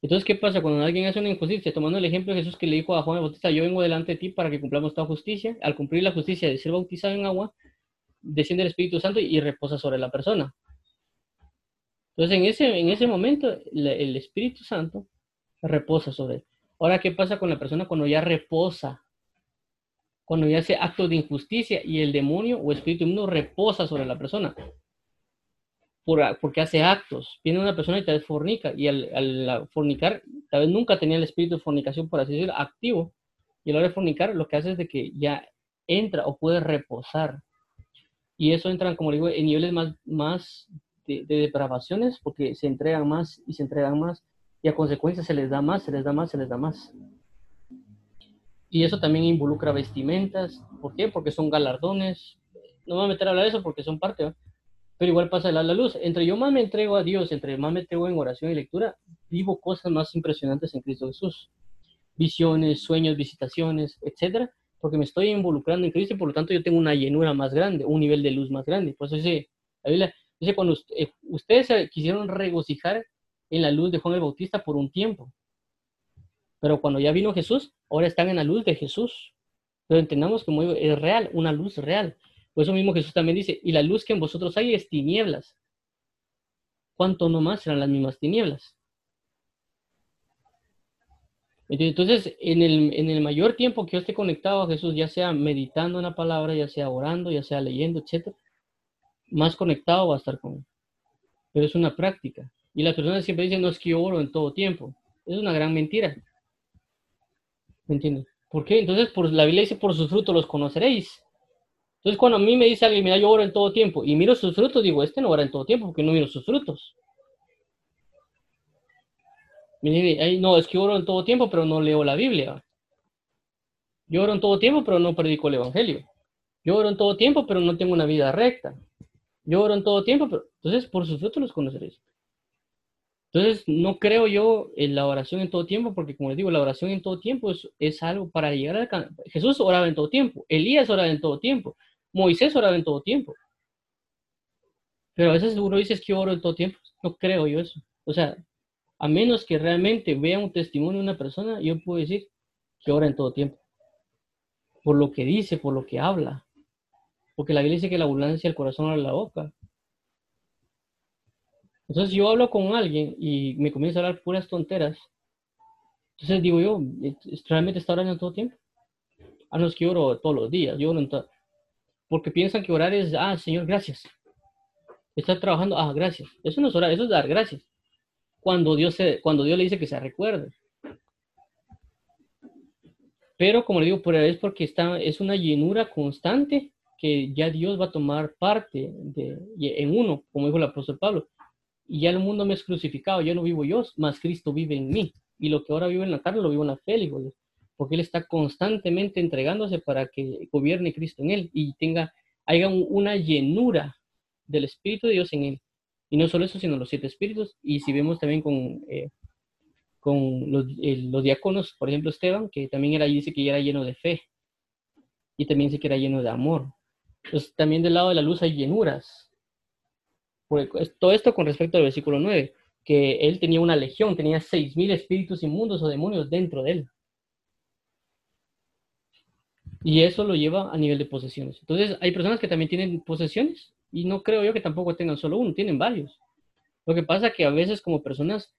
[SPEAKER 1] Entonces, ¿qué pasa cuando alguien hace una injusticia? Tomando el ejemplo de Jesús que le dijo a Juan el Bautista, yo vengo delante de ti para que cumplamos toda justicia. Al cumplir la justicia de ser bautizado en agua, desciende el Espíritu Santo y reposa sobre la persona. Entonces, en ese, en ese momento, el Espíritu Santo reposa sobre él. Ahora, ¿qué pasa con la persona cuando ya reposa cuando ya hace actos de injusticia y el demonio o espíritu inmundo reposa sobre la persona. Porque hace actos. Viene una persona y tal vez fornica y al, fornicar, tal vez nunca tenía el espíritu de fornicación, por así decirlo, activo. Y a la hora de fornicar, lo que hace es de que ya entra o puede reposar. Y eso entra, como digo, en niveles más, más de, de depravaciones porque se entregan más y se entregan más y a consecuencia se les da más, se les da más, se les da más. Y eso también involucra vestimentas. ¿Por qué? Porque son galardones. No me voy a meter a hablar de eso porque son parte, pero igual pasa la, la luz. Entre yo más me entrego a Dios, entre más me entrego en oración y lectura, vivo cosas más impresionantes en Cristo Jesús. Visiones, sueños, visitaciones, etcétera, porque me estoy involucrando en Cristo y por lo tanto yo tengo una llenura más grande, un nivel de luz más grande. Por eso dice, la Biblia dice, cuando eh, ustedes quisieron regocijar en la luz de Juan el Bautista por un tiempo, pero cuando ya vino Jesús, ahora están en la luz de Jesús. Pero entendamos que es real, una luz real. Por eso mismo Jesús también dice, y la luz que en vosotros hay es tinieblas. ¿Cuánto no más serán las mismas tinieblas? Entonces, en el, en el mayor tiempo que yo esté conectado a Jesús, ya sea meditando en la palabra, ya sea orando, ya sea leyendo, etc., más conectado va a estar con él. Pero es una práctica. Y las personas siempre dicen, no es que yo oro en todo tiempo. Es una gran mentira. ¿Me entiendes? ¿Por qué? Entonces, por, la Biblia dice, por sus frutos los conoceréis. Entonces, cuando a mí me dice alguien, mira, yo oro en todo tiempo, y miro sus frutos, digo, este no ora en todo tiempo, porque no miro sus frutos. No, es que oro en todo tiempo, pero no leo la Biblia. Yo oro en todo tiempo, pero no predico el Evangelio. Yo oro en todo tiempo, pero no tengo una vida recta. Yo oro en todo tiempo, pero entonces por sus frutos los conoceréis. Entonces, no creo yo en la oración en todo tiempo, porque como les digo, la oración en todo tiempo es, algo para llegar a... Jesús oraba en todo tiempo, Elías oraba en todo tiempo, Moisés oraba en todo tiempo. Pero a veces uno dice que oro en todo tiempo. No creo yo eso. O sea, a menos que realmente vea un testimonio de una persona, yo puedo decir que ora en todo tiempo. Por lo que dice, por lo que habla. Porque la Biblia dice que la abundancia del corazón abre la boca. Entonces yo hablo con alguien y me comienza a hablar puras tonteras. Entonces digo yo, ¿realmente está orando todo tiempo? A los que oro todos los días, yo oro en todo. Porque piensan que orar es, ah, Señor, gracias. Está trabajando, ah, gracias. Eso no es orar, eso es dar gracias. Cuando Dios, se, cuando Dios le dice que se recuerde. Pero como le digo, por es porque está, es una llenura constante que ya Dios va a tomar parte de, en uno, como dijo el apóstol Pablo y ya el mundo me es crucificado, ya no vivo yo, más Cristo vive en mí. Y lo que ahora vivo en la carne lo vivo en la fe, porque Él está constantemente entregándose para que gobierne Cristo en Él y tenga, haya una llenura del Espíritu de Dios en él. Y no solo eso, sino los siete espíritus. Y si vemos también con, eh, con los, los, diáconos, por ejemplo, Esteban, que también era, dice que era lleno de fe. Y también dice que era lleno de amor. Entonces, también del lado de la luz hay llenuras. todo esto con respecto al versículo 9, que él tenía una legión, tenía seis mil espíritus inmundos o demonios dentro de él. Y eso lo lleva a nivel de posesiones. Entonces, hay personas que también tienen posesiones y no creo yo que tampoco tengan solo uno, tienen varios. Lo que pasa que a veces como personas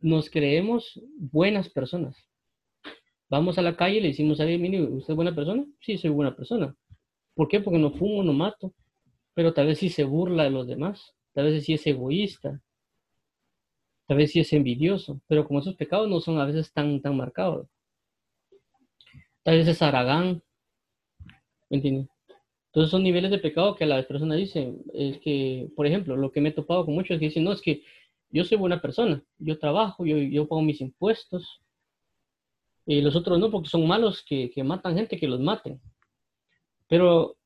[SPEAKER 1] nos creemos buenas personas. Vamos a la calle y le decimos alguien, mire, ¿usted es buena persona? Sí, soy buena persona. ¿Por qué? Porque no fumo, no mato. Pero tal vez sí se burla de los demás. Tal vez sí es egoísta. Tal vez sí es envidioso. Pero como esos pecados no son a veces tan, tan marcados. Tal vez es aragán, ¿Me? Entonces son niveles de pecado que las personas dicen, es que, por ejemplo, lo que me he topado con muchos es que dicen, no, es que yo soy buena persona, yo trabajo, yo, yo pago mis impuestos, y los otros no, porque son malos que, que matan gente, que los maten. Pero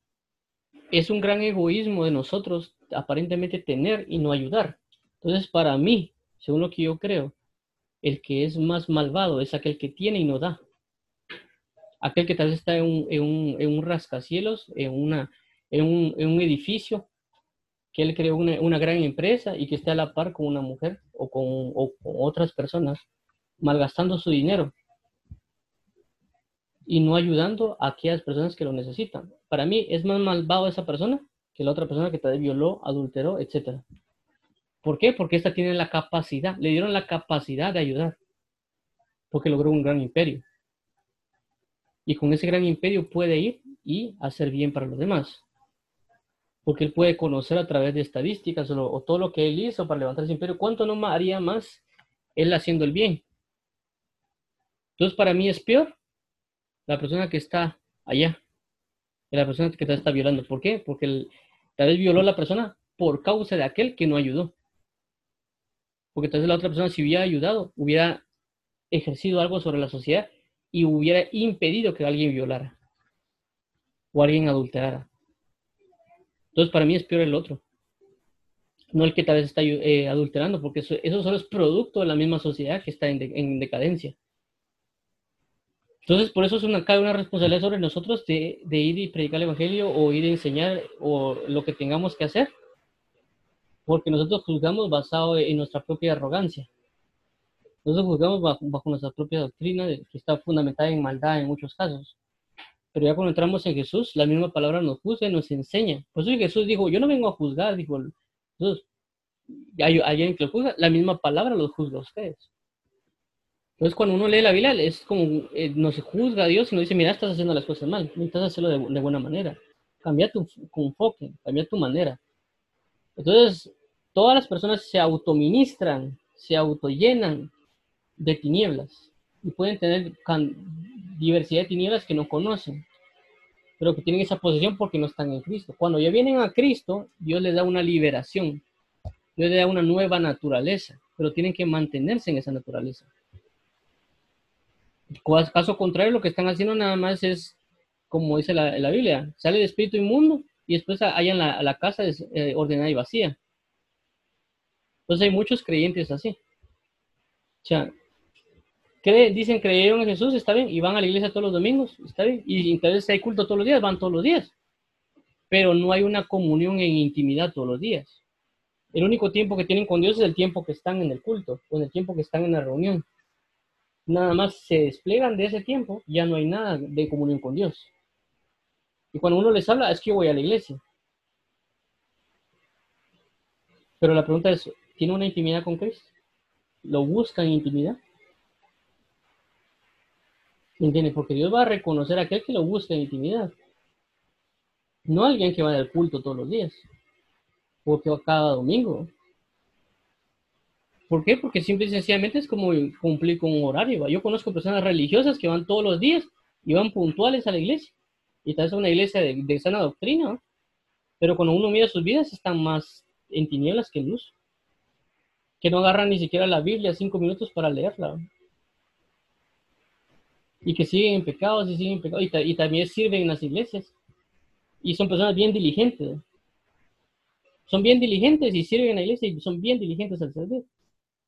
[SPEAKER 1] es un gran egoísmo de nosotros aparentemente tener y no ayudar. Entonces, para mí, según lo que yo creo, el que es más malvado es aquel que tiene y no da aquel que tal vez está en un, en un, en un rascacielos, en, una, en, un, en un edificio, que él creó una, una, gran empresa y que esté a la par con una mujer o con, o con otras personas, malgastando su dinero y no ayudando a aquellas personas que lo necesitan. Para mí es más malvado esa persona que la otra persona que vez violó, adulteró, etc. ¿Por qué? Porque esta tiene la capacidad, le dieron la capacidad de ayudar, porque logró un gran imperio y con ese gran imperio puede ir y hacer bien para los demás. Porque él puede conocer a través de estadísticas o, todo lo que él hizo para levantar ese imperio. ¿Cuánto no haría más él haciendo el bien? Entonces, para mí es peor la persona que está allá que la persona que está violando. ¿Por qué? Porque tal vez violó a la persona por causa de aquel que no ayudó. Porque tal vez la otra persona, si hubiera ayudado, hubiera ejercido algo sobre la sociedad y hubiera impedido que alguien violara o alguien adulterara. Entonces, para mí es peor el otro. No el que tal vez está eh, adulterando, porque eso, eso, solo es producto de la misma sociedad que está en, decadencia. Entonces, por eso es una, cabe una responsabilidad sobre nosotros de, de, ir y predicar el Evangelio o ir a enseñar o lo que tengamos que hacer, porque nosotros juzgamos basado en nuestra propia arrogancia. Nosotros juzgamos bajo, nuestra propia doctrina, que está fundamentada en maldad en muchos casos. Pero ya cuando entramos en Jesús, la misma palabra nos juzga y nos enseña. Por eso Jesús dijo, yo no vengo a juzgar, dijo Jesús. Hay alguien que lo juzga, la misma palabra los juzga a ustedes. Entonces cuando uno lee la Biblia, es como, eh, no se juzga a Dios y nos dice, mira, estás haciendo las cosas mal, necesitas hacerlo de, de buena manera. Cambia tu, tu enfoque, cambia tu manera. Entonces, todas las personas se autoministran, se autollenan de tinieblas y pueden tener diversidad de tinieblas que no conocen, pero que tienen esa posición porque no están en Cristo. Cuando ya vienen a Cristo, Dios les da una liberación, Dios les da una nueva naturaleza, pero tienen que mantenerse en esa naturaleza. Caso contrario, lo que están haciendo nada más es, como dice la, la Biblia, sale de espíritu inmundo y después hallan la, la casa eh, ordenada y vacía. Entonces hay muchos creyentes así. Dicen creyeron en Jesús, está bien, y van a la iglesia todos los domingos, está bien, y entonces hay culto todos los días, van todos los días, pero no hay una comunión en intimidad todos los días. El único tiempo que tienen con Dios es el tiempo que están en el culto, o en el tiempo que están en la reunión. Nada más se desplegan de ese tiempo, ya no hay nada de comunión con Dios. Y cuando uno les habla, es que yo voy a la iglesia. Pero la pregunta es, ¿tiene una intimidad con Cristo? ¿Lo buscan intimidad? ¿Entiendes? Porque Dios va a reconocer a aquel que lo busca en intimidad. No alguien que va al culto todos los días. O que va cada domingo. ¿Por qué? Porque simple y sencillamente es como cumplir con un horario. Yo conozco personas religiosas que van todos los días y van puntuales a la iglesia. Y tal vez es una iglesia de, sana doctrina. Pero cuando uno mira sus vidas están más en tinieblas que en luz. Que no agarran ni siquiera la Biblia cinco minutos para leerla y que siguen en pecados y siguen en pecados y, también sirven en las iglesias y son personas bien diligentes. son bien diligentes y sirven en la iglesia y son bien diligentes al servir.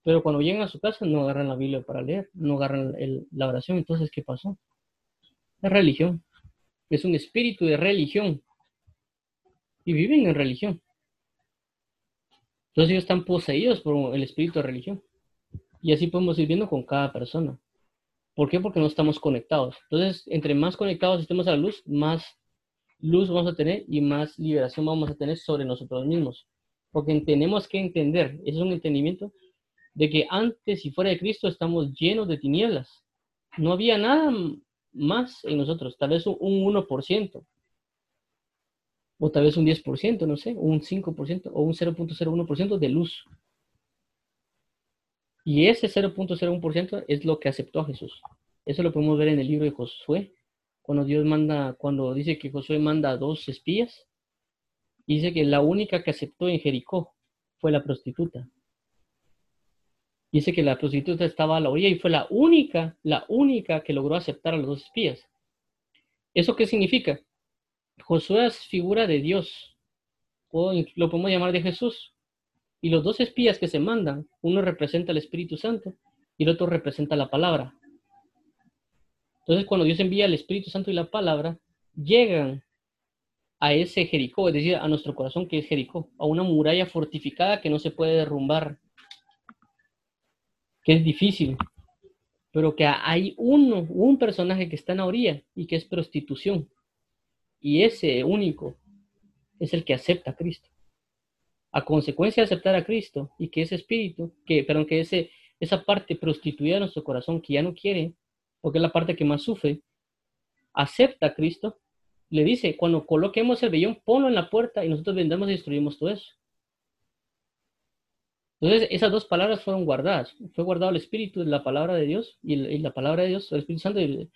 [SPEAKER 1] Pero cuando llegan a su casa no agarran la Biblia para leer, no agarran la oración. Entonces, ¿qué pasó? Es religión. Es un espíritu de religión. Y viven en religión. Entonces ellos están poseídos por el espíritu de religión. Y así podemos ir viendo con cada persona. ¿Por qué? Porque no estamos conectados. Entonces, entre más conectados estemos a la luz, más luz vamos a tener y más liberación vamos a tener sobre nosotros mismos. Porque tenemos que entender, ese es un entendimiento, de que antes y fuera de Cristo estamos llenos de tinieblas. No había nada más en nosotros, tal vez un 1%, o tal vez un 10%, no sé, un 5% o un 0.01% de luz. Y ese 0.01% es lo que aceptó a Jesús. Eso lo podemos ver en el libro de Josué, cuando Dios manda, cuando dice que Josué manda a dos espías, dice que la única que aceptó en Jericó fue la prostituta. Dice que la prostituta estaba a la orilla y fue la única, la única que logró aceptar a los dos espías. ¿Eso qué significa? Josué es figura de Dios, o lo podemos llamar de Jesús. Y los dos espías que se mandan, uno representa al Espíritu Santo y el otro representa la palabra. Entonces, cuando Dios envía el Espíritu Santo y la palabra, llegan a ese Jericó, es decir, a nuestro corazón que es Jericó, a una muralla fortificada que no se puede derrumbar, que es difícil, pero que hay uno, un personaje que está en la orilla y que es prostitución. Y ese único es el que acepta a Cristo. A consecuencia de aceptar a Cristo y que ese espíritu, que, perdón, que ese, esa parte prostituida de nuestro corazón que ya no quiere, porque es la parte que más sufre, acepta a Cristo, le dice, cuando coloquemos el vellón, ponlo en la puerta y nosotros vendamos y destruimos todo eso. Entonces, esas dos palabras fueron guardadas. Fue guardado el Espíritu, la palabra de Dios y, la palabra de Dios, el Espíritu Santo, y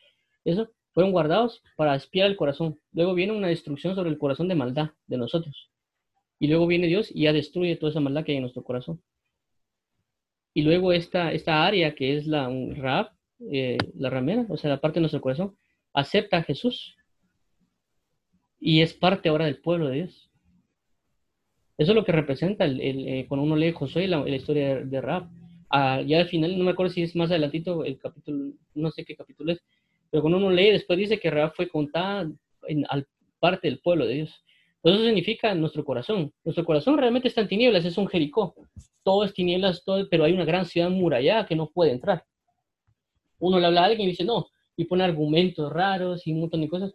[SPEAKER 1] eso fueron guardados para espiar el corazón. Luego viene una destrucción sobre el corazón de maldad de nosotros. Y luego viene Dios y ya destruye toda esa maldad que hay en nuestro corazón. Y luego esta, esta área que es la Raab, eh, la ramera, o sea, la parte de nuestro corazón, acepta a Jesús y es parte ahora del pueblo de Dios. Eso es lo que representa el, eh, cuando uno lee Josué, la, historia de, de Raab. Ah, ya al final, no me acuerdo si es más adelantito el capítulo, no sé qué capítulo es, pero cuando uno lee, después dice que Raab fue contada en, al parte del pueblo de Dios. Eso significa nuestro corazón. Nuestro corazón realmente está en tinieblas, es un Jericó. Todo es tinieblas, todo, pero hay una gran ciudad murallada que no puede entrar uno le habla a alguien y dice no, y pone argumentos raros y un montón de cosas,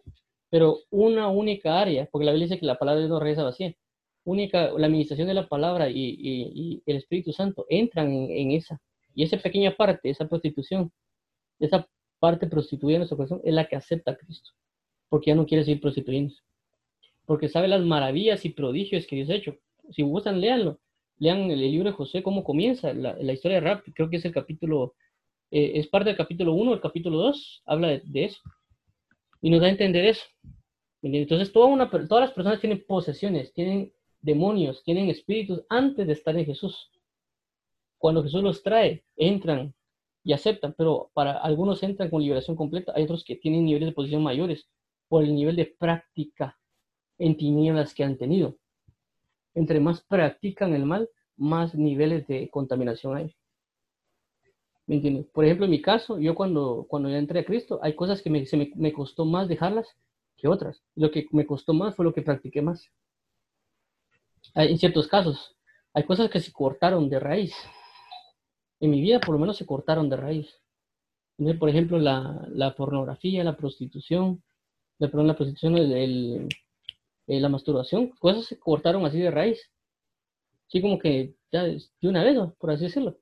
[SPEAKER 1] pero una única área, porque la Biblia dice que la palabra de Dios no regresa vacía, única, la administración de la palabra y, el Espíritu Santo entran en, esa, y esa pequeña parte, esa prostitución, esa parte prostituida en nuestro corazón es la que acepta a Cristo, porque ya no quiere seguir prostituyendo, porque sabe las maravillas y prodigios que Dios ha hecho. Si gustan, léanlo. Lean el libro de José, cómo comienza la, la historia de Rap, creo que es el capítulo eh, es parte del capítulo 1, el capítulo 2 habla de, eso. Y nos da a entender eso. Entonces, toda una, todas las personas tienen posesiones, tienen demonios, tienen espíritus antes de estar en Jesús. Cuando Jesús los trae, entran y aceptan, pero para algunos entran con liberación completa, hay otros que tienen niveles de posición mayores por el nivel de práctica en tinieblas que han tenido. Entre más practican el mal, más niveles de contaminación hay. ¿Me entiendes? Por ejemplo, en mi caso, yo cuando, cuando ya entré a Cristo, hay cosas que me, me, costó más dejarlas que otras. Lo que me costó más fue lo que practiqué más. en ciertos casos, hay cosas que se cortaron de raíz. En mi vida, por lo menos, se cortaron de raíz. por ejemplo, la, la, pornografía, la prostitución, la, perdón, la prostitución, el, la masturbación, cosas se cortaron así de raíz. Así como que ya de una vez, por así decirlo.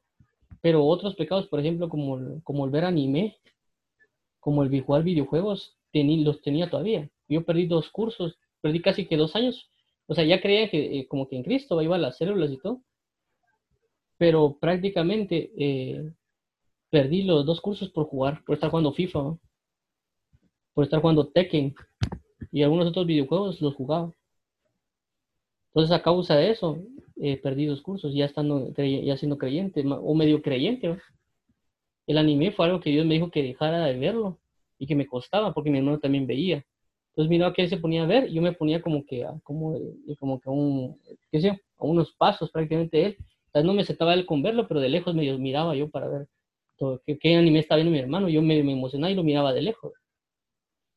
[SPEAKER 1] Pero otros pecados, por ejemplo, como, el, como el ver anime, como el jugar videojuegos, los tenía todavía. Yo perdí dos cursos, perdí casi que dos años. O sea, ya creía que eh, como que en Cristo iba a las células y todo. Pero prácticamente eh, perdí los dos cursos por jugar, por estar jugando FIFA, por estar jugando Tekken y algunos otros videojuegos los jugaba. Entonces, a causa de eso, eh, perdí dos cursos, ya estando, ya siendo creyente, o medio creyente. El anime fue algo que Dios me dijo que dejara de verlo y que me costaba porque mi hermano también veía. Entonces miraba que él se ponía a ver, yo me ponía como que, como, como que un, qué sé, a unos pasos prácticamente de él. Entonces no me sentaba él con verlo, pero de lejos medio miraba yo para ver todo, qué, qué anime estaba viendo mi hermano. Yo me, me emocionaba y lo miraba de lejos.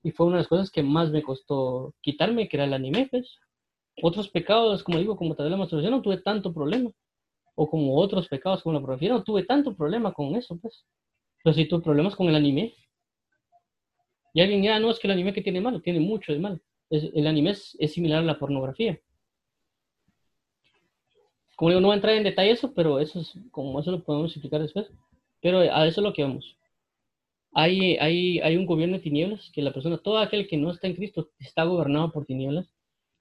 [SPEAKER 1] Y fue una de las cosas que más me costó quitarme, que era el anime, pues. Otros pecados, como digo, como tal vez la masturbación, no tuve tanto problema. O como otros pecados, como la pornografía, no tuve tanto problema con eso, pues. Pero sí tuve problemas con el anime. Y alguien dirá, no, es que el anime que tiene malo, tiene mucho de malo. El anime es, es similar a la pornografía. Como digo, no voy a entrar en detalle eso, pero eso es, como eso lo podemos explicar después. Pero a eso es lo que vamos. Hay, hay, un gobierno de tinieblas que la persona, todo aquel que no está en Cristo, está gobernado por tinieblas,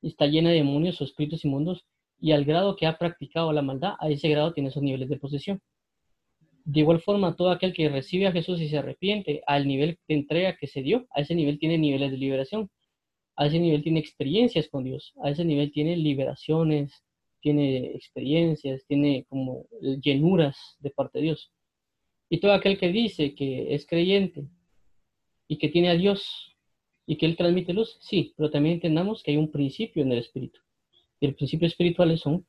[SPEAKER 1] está llena de demonios o espíritus inmundos, y al grado que ha practicado la maldad, a ese grado tiene esos niveles de posesión. De igual forma, todo aquel que recibe a Jesús y se arrepiente al nivel de entrega que se dio, a ese nivel tiene niveles de liberación, a ese nivel tiene experiencias con Dios, a ese nivel tiene liberaciones, tiene experiencias, tiene como llenuras de parte de Dios. Y todo aquel que dice que es creyente y que tiene a Dios y que Él transmite luz, sí, pero también entendamos que hay un principio en el espíritu. Y el principio espirituales son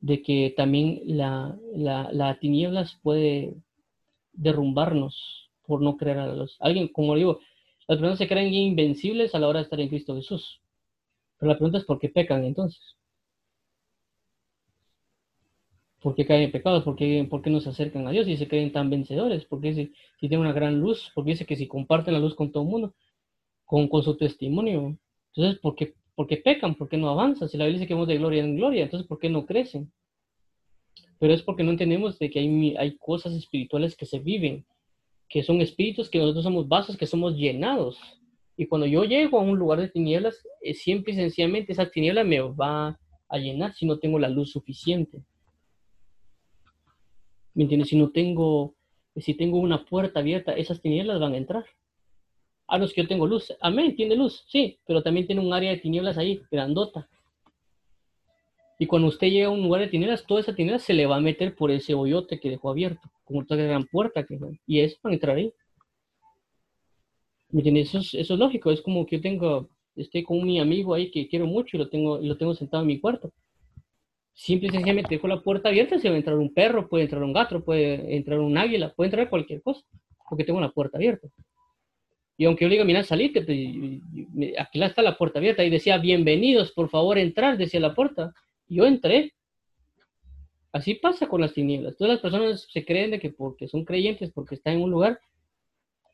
[SPEAKER 1] de que también la, la, la tinieblas puede derrumbarnos por no creer a la luz. Alguien, como digo, las personas se creen invencibles a la hora de estar en Cristo Jesús. Pero la pregunta es por qué pecan entonces. ¿Por qué caen en pecados? ¿Por qué, por qué no se acercan a Dios y se creen tan vencedores? ¿Por qué si, si tienen una gran luz? ¿Por qué dice que si comparten la luz con todo el mundo? Con, con su testimonio. Entonces, ¿por qué, por qué pecan? ¿Por qué no avanzan? Si la Biblia dice que vamos de gloria en gloria, entonces ¿por qué no crecen? Pero es porque no entendemos de que hay, hay cosas espirituales que se viven, que son espíritus, que nosotros somos vasos, que somos llenados. Y cuando yo llego a un lugar de tinieblas, eh, siempre y sencillamente esa tiniebla me va a llenar si no tengo la luz suficiente. ¿Me entiendes? Si no tengo, si tengo una puerta abierta, esas tinieblas van a entrar. A los que yo tengo luz. Amén, tiene luz, sí, pero también tiene un área de tinieblas ahí, grandota. Y cuando usted llega a un lugar de tinieblas, toda esa tiniebla se le va a meter por ese hoyote que dejó abierto, como toda gran puerta y eso van a entrar ahí. ¿Me entiendes? Eso es, eso es lógico, es como que yo tengo, estoy con mi amigo ahí que quiero mucho y lo tengo, lo tengo sentado en mi cuarto simple y sencillamente dejo la puerta abierta, se va a entrar un perro, puede entrar un gato, puede entrar un águila, puede entrar cualquier cosa, porque tengo la puerta abierta. Y aunque yo le diga, mira, salite, pues, aquí está la puerta abierta, y decía, bienvenidos, por favor, entrar, decía la puerta. Y yo entré. Así pasa con las tinieblas. Todas las personas se creen de que porque son creyentes, porque están en un lugar,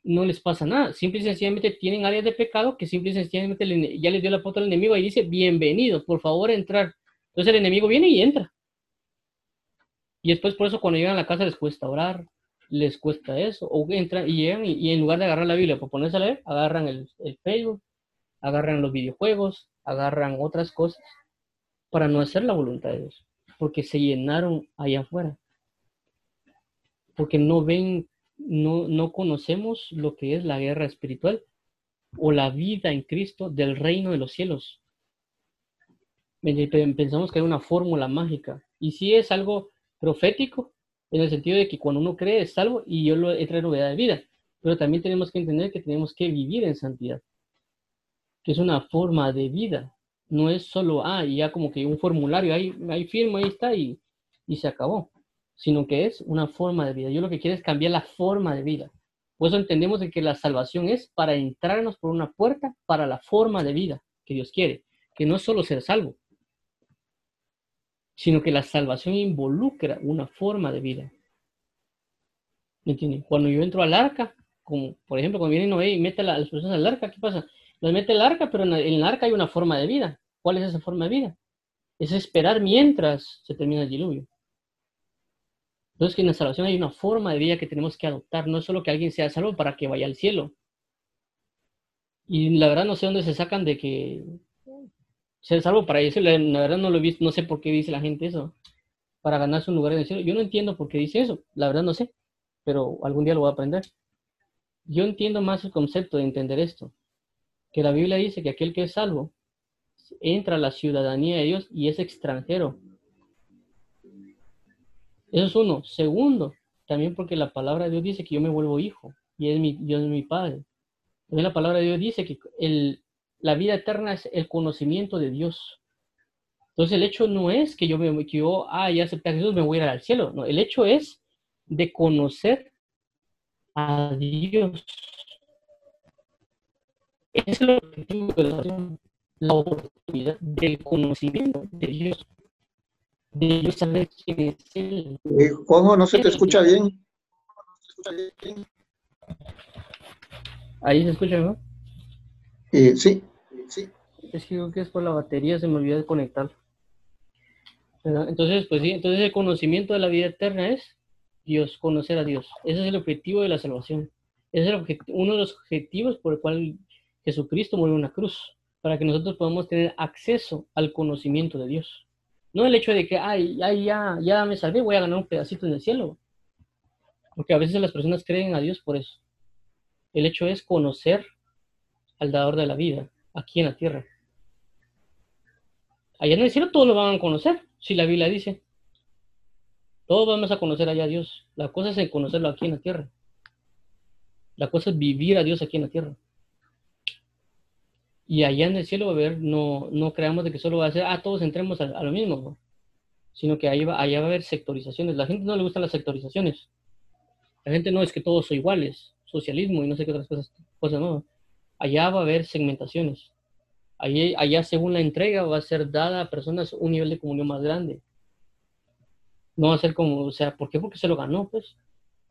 [SPEAKER 1] no les pasa nada. Simple y sencillamente tienen áreas de pecado que simple y sencillamente ya les dio la foto al enemigo y dice, bienvenido, por favor, entrar. Entonces el enemigo viene y entra. Y después por eso cuando llegan a la casa les cuesta orar, les cuesta eso, o entran y llegan y, en lugar de agarrar la Biblia para ponerse a leer, agarran el, el Facebook, agarran los videojuegos, agarran otras cosas para no hacer la voluntad de Dios, porque se llenaron allá afuera, porque no ven, no, no conocemos lo que es la guerra espiritual o la vida en Cristo del reino de los cielos. Pensamos que hay una fórmula mágica. Y sí es algo profético, en el sentido de que cuando uno cree es salvo y yo lo he traído novedad de vida. Pero también tenemos que entender que tenemos que vivir en santidad, que es una forma de vida. No es solo, ah, y ya como que un formulario, ahí, ahí firmo, ahí está y, y se acabó. Sino que es una forma de vida. Yo lo que quiero es cambiar la forma de vida. Por eso entendemos de que la salvación es para entrarnos por una puerta para la forma de vida que Dios quiere, que no es solo ser salvo, sino que la salvación involucra una forma de vida. ¿Me entienden? Cuando yo entro al arca, como por ejemplo cuando viene Noé y mete a las personas al arca, ¿qué pasa? Los mete al arca, pero en el arca hay una forma de vida. ¿Cuál es esa forma de vida? Es esperar mientras se termina el diluvio. Entonces, que en la salvación hay una forma de vida que tenemos que adoptar. No es solo que alguien sea salvo para que vaya al cielo. Y la verdad no sé dónde se sacan de que ser salvo para eso. La, verdad no lo he visto, no sé por qué dice la gente eso. Para ganarse un lugar en el cielo. Yo no entiendo por qué dice eso. La verdad no sé. Pero algún día lo voy a aprender. Yo entiendo más el concepto de entender esto. Que la Biblia dice que aquel que es salvo entra a la ciudadanía de Dios y es extranjero. Eso es uno. Segundo, también porque la palabra de Dios dice que yo me vuelvo hijo y es mi, Dios es mi padre. La palabra de Dios dice que el, la vida eterna es el conocimiento de Dios. Entonces el hecho no es que yo, me, que yo ah, ya acepté a Jesús, me voy a ir al cielo. No, el hecho es de conocer a Dios. Es el objetivo de la oración, la oportunidad del conocimiento de Dios. De Dios saber quién es Él.
[SPEAKER 2] Eh, Juanjo, no se te escucha bien.
[SPEAKER 1] Ahí se escucha, ¿no?
[SPEAKER 2] Eh, sí, sí.
[SPEAKER 1] Es que creo que es por la batería, se me olvidó de conectar. Entonces, pues sí, entonces el conocimiento de la vida eterna es Dios, conocer a Dios. Ese es el objetivo de la salvación. Ese es uno de los objetivos por el cual Jesucristo murió en una cruz, para que nosotros podamos tener acceso al conocimiento de Dios. No el hecho de que, ay, ay, ya, ya me salvé, voy a ganar un pedacito en el cielo. Porque a veces las personas creen a Dios por eso. El hecho es conocer al dador de la vida, aquí en la tierra. Allá en el cielo todos lo van a conocer, si la Biblia dice. Todos vamos a conocer allá a Dios. La cosa es conocerlo aquí en la tierra. La cosa es vivir a Dios aquí en la tierra. Y allá en el cielo a haber, no, no creamos de que solo va a ser, ah, todos entremos a, lo mismo, ¿no? sino que ahí va, allá va a haber sectorizaciones. La gente no le gustan las sectorizaciones. La gente no es que todos son iguales, socialismo y no sé qué otras cosas no. Allá va a haber segmentaciones. Allí, allá, según la entrega, va a ser dada a personas un nivel de comunión más grande. No va a ser como, o sea, ¿por qué? Porque se lo ganó, pues.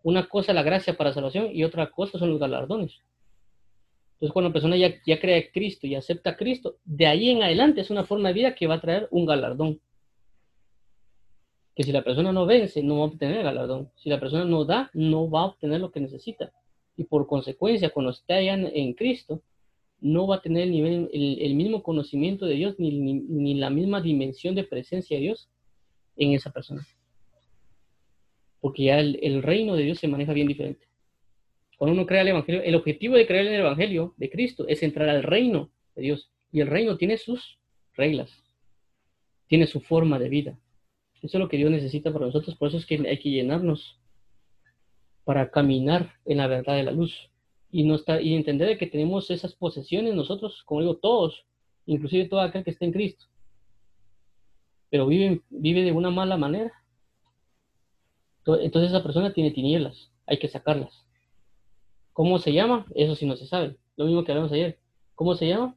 [SPEAKER 1] Una cosa es la gracia para salvación y otra cosa son los galardones. Entonces, cuando la persona ya, ya cree a Cristo y acepta a Cristo, de ahí en adelante es una forma de vida que va a traer un galardón. Que si la persona no vence, no va a obtener el galardón. Si la persona no da, no va a obtener lo que necesita. Y por consecuencia, cuando esté allá en, Cristo, no va a tener el, el, mismo conocimiento de Dios ni, ni, la misma dimensión de presencia de Dios en esa persona porque ya el, el, reino de Dios se maneja bien diferente. Cuando uno crea el Evangelio, el objetivo de creer en el Evangelio de Cristo es entrar al reino de Dios. Y el reino tiene sus reglas, tiene su forma de vida. Eso es lo que Dios necesita para nosotros, por eso es que hay que llenarnos para caminar en la verdad de la luz. Y, no está, y entender de que tenemos esas posesiones nosotros, como digo, todos, inclusive todo aquel que está en Cristo. Pero vive, vive de una mala manera, entonces esa persona tiene tinieblas, hay que sacarlas. ¿Cómo se llama? Eso sí no se sabe. Lo mismo que hablamos ayer. ¿Cómo se llama?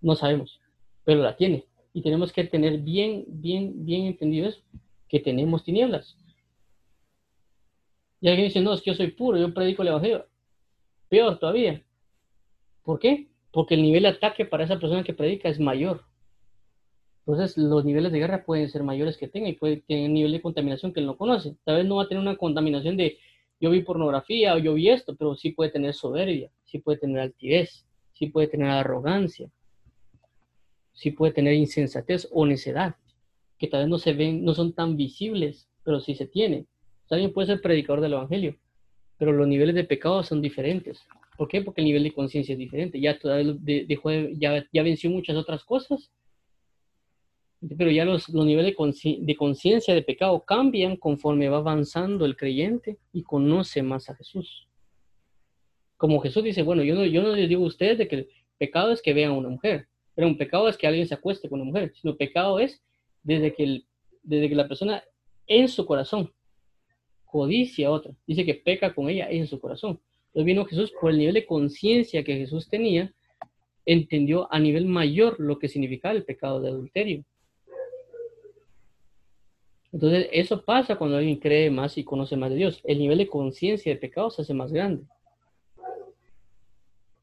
[SPEAKER 1] No sabemos, pero la tiene. Y tenemos que tener bien, bien, bien entendido eso, que tenemos tinieblas. Y alguien dice, no, es que yo soy puro, yo predico el Evangelio. Peor todavía. ¿Por qué? Porque el nivel de ataque para esa persona que predica es mayor. Entonces, los niveles de guerra pueden ser mayores que tenga y puede tener un nivel de contaminación que él no conoce. Tal vez no va a tener una contaminación de yo vi pornografía o yo vi esto, pero sí puede tener soberbia, sí puede tener altivez, sí puede tener arrogancia, sí puede tener insensatez o necedad, que tal vez no se ven, no son tan visibles, pero sí se tiene. También puede ser predicador del evangelio, pero los niveles de pecado son diferentes. ¿Por qué? Porque el nivel de conciencia es diferente. Ya, dejó de, ya, ya venció muchas otras cosas pero ya los, los niveles de conciencia de pecado cambian conforme va avanzando el creyente y conoce más a Jesús. Como Jesús dice, bueno, yo no, yo no les digo a ustedes de que el pecado es que vean a una mujer, pero un pecado es que alguien se acueste con una mujer, sino pecado es desde que, el, desde que la persona en su corazón codicia a otra, dice que peca con ella en su corazón. Entonces vino Jesús por el nivel de conciencia que Jesús tenía, entendió a nivel mayor lo que significaba el pecado de adulterio. Entonces, eso pasa cuando alguien cree más y conoce más de Dios. El nivel de conciencia de pecado se hace más grande.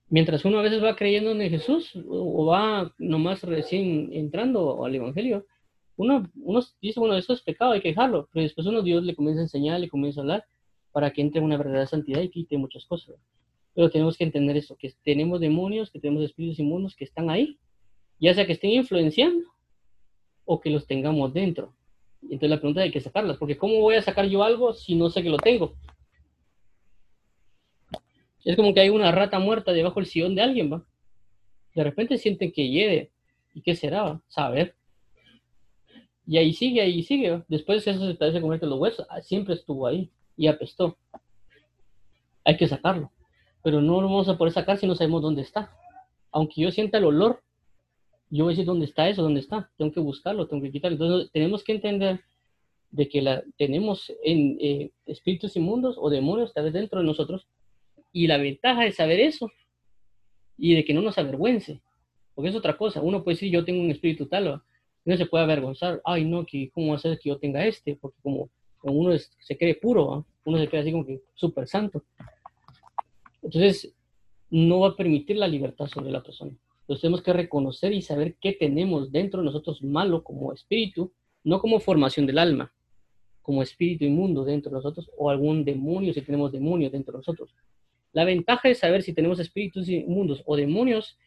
[SPEAKER 1] Mientras uno a veces va creyendo en Jesús o va nomás recién entrando al Evangelio, uno, uno dice, bueno, eso es pecado, hay que dejarlo. Pero después uno Dios le comienza a enseñar, le comienza a hablar para que entre en una verdadera santidad y quite muchas cosas. Pero tenemos que entender eso, que tenemos demonios, que tenemos espíritus inmundos que están ahí, ya sea que estén influenciando o que los tengamos dentro. Entonces la pregunta es hay que sacarlas, porque ¿cómo voy a sacar yo algo si no sé que lo tengo? Es como que hay una rata muerta debajo del sillón de alguien, ¿va? De repente sienten que lleve. ¿Y qué será? Va? Saber. Y ahí sigue, ahí sigue. Después eso se parece convierte en los huesos. Siempre estuvo ahí y apestó. Hay que sacarlo. Pero no lo vamos a poder sacar si no sabemos dónde está. Aunque yo sienta el olor, yo voy a decir, ¿dónde está eso? ¿Dónde está? Tengo que buscarlo, tengo que quitarlo. Entonces, tenemos que entender de que la, tenemos en, eh, espíritus inmundos o demonios tal vez dentro de nosotros. Y la ventaja de saber eso y de que no nos avergüence, porque es otra cosa. Uno puede decir, yo tengo un espíritu tal, uno se puede avergonzar, ay, no, que ¿cómo va a ser que yo tenga este? Porque como, uno se cree puro, uno se cree así como que súper santo. Entonces, no va a permitir la libertad sobre la persona. Entonces tenemos que reconocer y saber qué tenemos dentro de nosotros malo como espíritu, no como formación del alma, como espíritu inmundo dentro de nosotros o algún demonio si tenemos demonios dentro de nosotros. La ventaja de saber si tenemos espíritus inmundos o demonios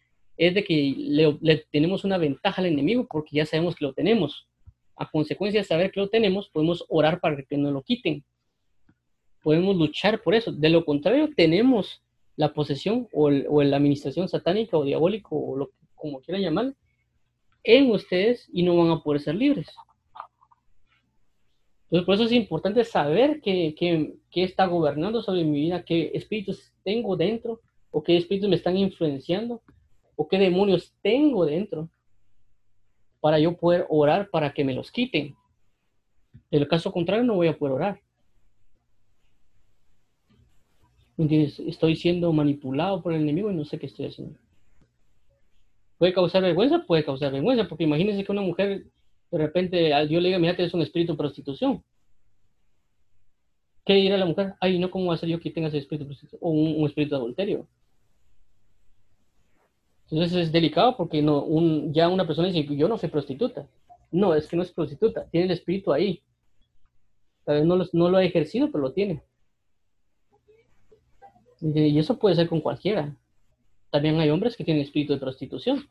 [SPEAKER 1] es de que le, tenemos una ventaja al enemigo porque ya sabemos que lo tenemos. A consecuencia de saber que lo tenemos, podemos orar para que nos lo quiten. Podemos luchar por eso. De lo contrario, tenemos la posesión o, la administración satánica o diabólico o lo como quieran llamar en ustedes y no van a poder ser libres. Entonces, por eso es importante saber qué, qué, está gobernando sobre mi vida, qué espíritus tengo dentro, o qué espíritus me están influenciando, o qué demonios tengo dentro, para yo poder orar para que me los quiten. En el caso contrario, no voy a poder orar. Estoy siendo manipulado por el enemigo y no sé qué estoy haciendo. ¿Puede causar vergüenza? Puede causar vergüenza, porque imagínense que una mujer de repente al Dios le diga, mira, es un espíritu de prostitución. ¿Qué dirá la mujer? Ay, no, ¿cómo va a ser yo que tenga ese espíritu de prostitución? O un, espíritu de adulterio. Entonces es delicado porque no, un, ya una persona dice, yo no soy prostituta. No, es que no es prostituta, tiene el espíritu ahí. Tal vez no lo, no lo ha ejercido, pero lo tiene. Y eso puede ser con cualquiera. También hay hombres que tienen espíritu de prostitución.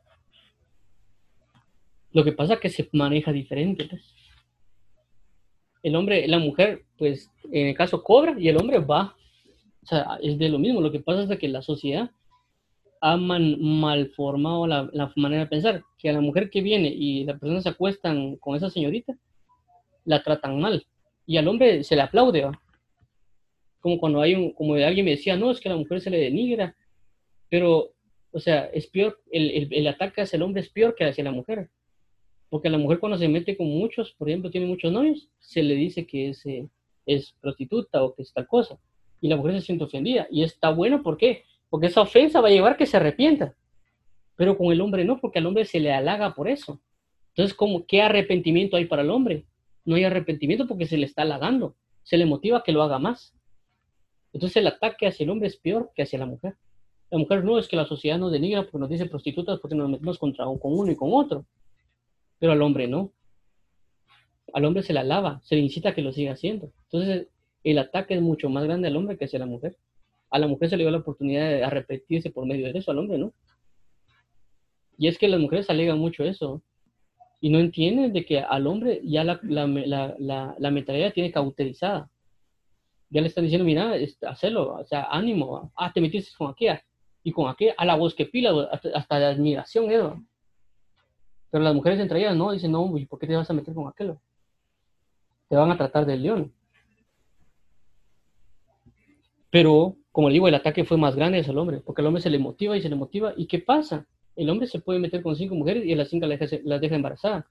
[SPEAKER 1] Lo que pasa es que se maneja diferente. Pues. El hombre, la mujer, pues en el caso cobra y el hombre va. O sea, es de lo mismo. Lo que pasa es que la sociedad ha mal formado la, manera de pensar. Que a la mujer que viene y las personas se acuestan con esa señorita, la tratan mal. Y al hombre se le aplaude. Como cuando hay un, como alguien me decía, no, es que a la mujer se le denigra. Pero, o sea, es peor, el, el, el ataque hacia el hombre es peor que hacia la mujer. Porque la mujer cuando se mete con muchos, por ejemplo, tiene muchos novios, se le dice que es, eh, es prostituta o que es tal cosa. Y la mujer se siente ofendida. Y está bueno, ¿por qué? Porque esa ofensa va a llevar que se arrepienta. Pero con el hombre no, porque al hombre se le halaga por eso. Entonces, ¿cómo, ¿qué arrepentimiento hay para el hombre? No hay arrepentimiento porque se le está halagando. Se le motiva a que lo haga más. Entonces el ataque hacia el hombre es peor que hacia la mujer. La mujer no es que la sociedad nos denigra porque nos dice prostitutas porque nos metemos contra, con uno y con otro pero al hombre no. Al hombre se le alaba, se le incita a que lo siga haciendo. Entonces, el ataque es mucho más grande al hombre que hacia la mujer. A la mujer se le dio la oportunidad de arrepentirse por medio de eso, al hombre no. Y es que las mujeres alegan mucho eso. Y no entienden de que al hombre ya la, la, la, la, mentalidad tiene cauterizada. Ya le están diciendo, mira, hacelo, o sea, ánimo, ah, te metiste con aquella, y con aquella, a la voz que pila, hasta, hasta de admiración, Edo. Pero las mujeres entre ellas no, dicen, no, ¿por qué te vas a meter con aquello? Te van a tratar del león. Pero, como le digo, el ataque fue más grande hacia el hombre, porque el hombre se le motiva y se le motiva. ¿Y qué pasa? El hombre se puede meter con cinco mujeres y a las cinco las deja, las deja embarazadas.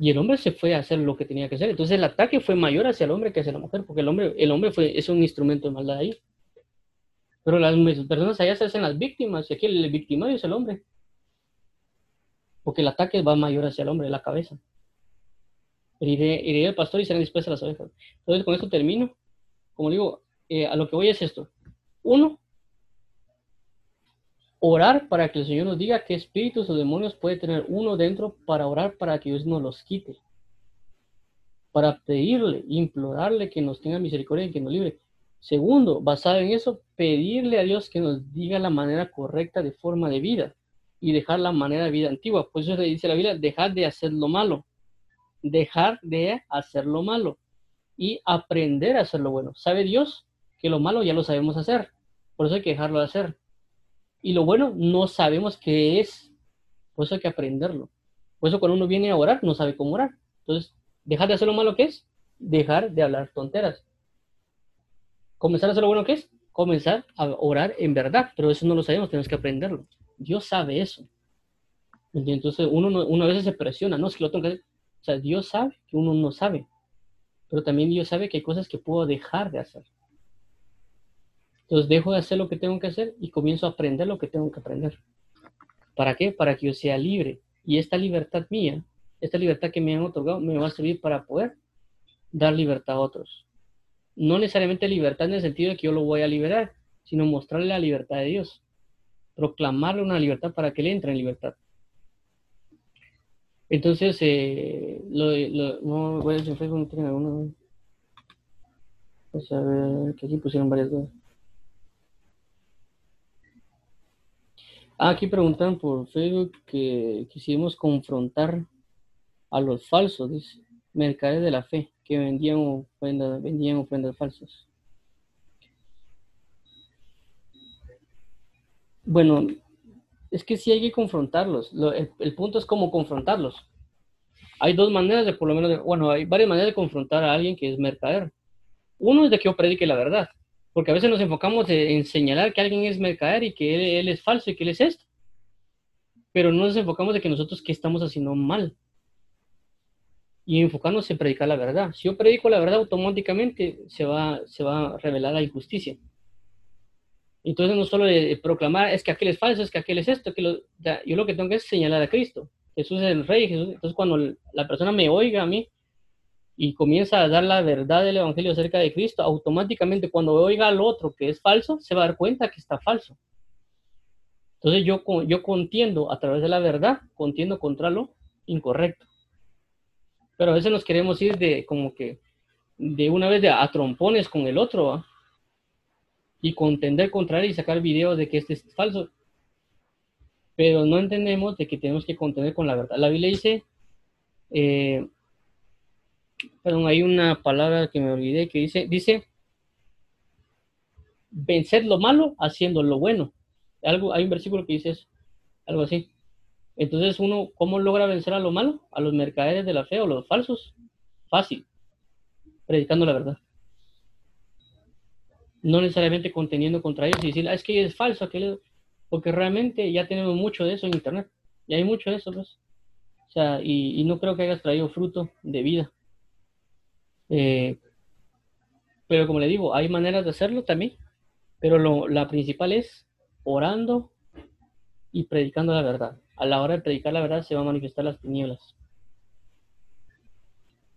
[SPEAKER 1] Y el hombre se fue a hacer lo que tenía que hacer. Entonces el ataque fue mayor hacia el hombre que hacia la mujer, porque el hombre, el hombre fue, es un instrumento de maldad ahí. Pero las personas allá se hacen las víctimas, y aquí el victimario es el hombre porque el ataque va mayor hacia el hombre, la cabeza. Heriré, el pastor y serán dispuestas las ovejas. Entonces, con esto termino. Como digo, eh, a lo que voy es esto. Uno, orar para que el Señor nos diga qué espíritus o demonios puede tener uno dentro para orar para que Dios nos los quite. Para pedirle, implorarle que nos tenga misericordia y que nos libre. Segundo, basado en eso, pedirle a Dios que nos diga la manera correcta de forma de vida y dejar la manera de vida antigua. Por eso le dice la Biblia, dejar de hacer lo malo. Dejar de hacer lo malo y aprender a hacer lo bueno. ¿Sabe Dios que lo malo ya lo sabemos hacer? Por eso hay que dejarlo de hacer. Y lo bueno no sabemos qué es. Por eso hay que aprenderlo. Por eso cuando uno viene a orar, no sabe cómo orar. Entonces, dejar de hacer lo malo que es, dejar de hablar tonteras. Comenzar a hacer lo bueno que es, comenzar a orar en verdad. Pero eso no lo sabemos, tenemos que aprenderlo. Dios sabe eso. Entonces uno, no, uno a veces se presiona, no es que lo tengo que hacer. O sea, Dios sabe que uno no sabe, pero también Dios sabe que hay cosas que puedo dejar de hacer. Entonces dejo de hacer lo que tengo que hacer y comienzo a aprender lo que tengo que aprender. ¿Para qué? Para que yo sea libre. Y esta libertad mía, esta libertad que me han otorgado, me va a servir para poder dar libertad a otros. No necesariamente libertad en el sentido de que yo lo voy a liberar, sino mostrarle la libertad de Dios. Proclamarle una libertad para que él entre en libertad. Entonces, eh, lo, lo, no, a decir Facebook, tienen alguna. Pues a ver, que aquí pusieron varias dudas. Ah, aquí preguntan por Facebook que quisimos confrontar a los falsos, dice, mercaderes de la fe, que vendían ofrendas, vendían ofrendas falsas. Bueno, es que sí hay que confrontarlos. el, punto es cómo confrontarlos. Hay dos maneras de, por lo menos, bueno, hay varias maneras de confrontar a alguien que es mercader. Uno es de que yo predique la verdad. Porque a veces nos enfocamos en señalar que alguien es mercader y que él, es falso y que él es esto. Pero no nos enfocamos de que nosotros qué estamos haciendo mal. Y enfocarnos en predicar la verdad. Si yo predico la verdad, automáticamente se va, se va a revelar la injusticia. Entonces no solo proclamar es que aquel es falso, es que aquel es esto, que yo lo que tengo que es señalar a Cristo. Jesús es el rey. Jesús, entonces cuando la persona me oiga a mí, y comienza a dar la verdad del Evangelio acerca de Cristo, automáticamente cuando oiga al otro que es falso, se va a dar cuenta que está falso. Entonces yo, yo contiendo a través de la verdad, contiendo contra lo incorrecto. Pero a veces nos queremos ir de como que de una vez de a trompones con el otro, y contender contra él y sacar videos de que este es falso. Pero no entendemos de que tenemos que contender con la verdad. La Biblia dice, eh, perdón, hay una palabra que me olvidé que dice, dice, vencer lo malo haciendo lo bueno. Algo, hay un versículo que dice eso, algo así. Entonces uno, ¿cómo logra vencer a lo malo? A los mercaderes de la fe o los falsos. Fácil, predicando la verdad. No necesariamente conteniendo contra ellos y decir, ah, es que es falso, aquel... porque realmente ya tenemos mucho de eso en Internet. Y hay mucho de eso, pues. O sea, y no creo que hayas traído fruto de vida. Eh, pero como le digo, hay maneras de hacerlo también, pero lo, la principal es orando y predicando la verdad. A la hora de predicar la verdad se van a manifestar las tinieblas.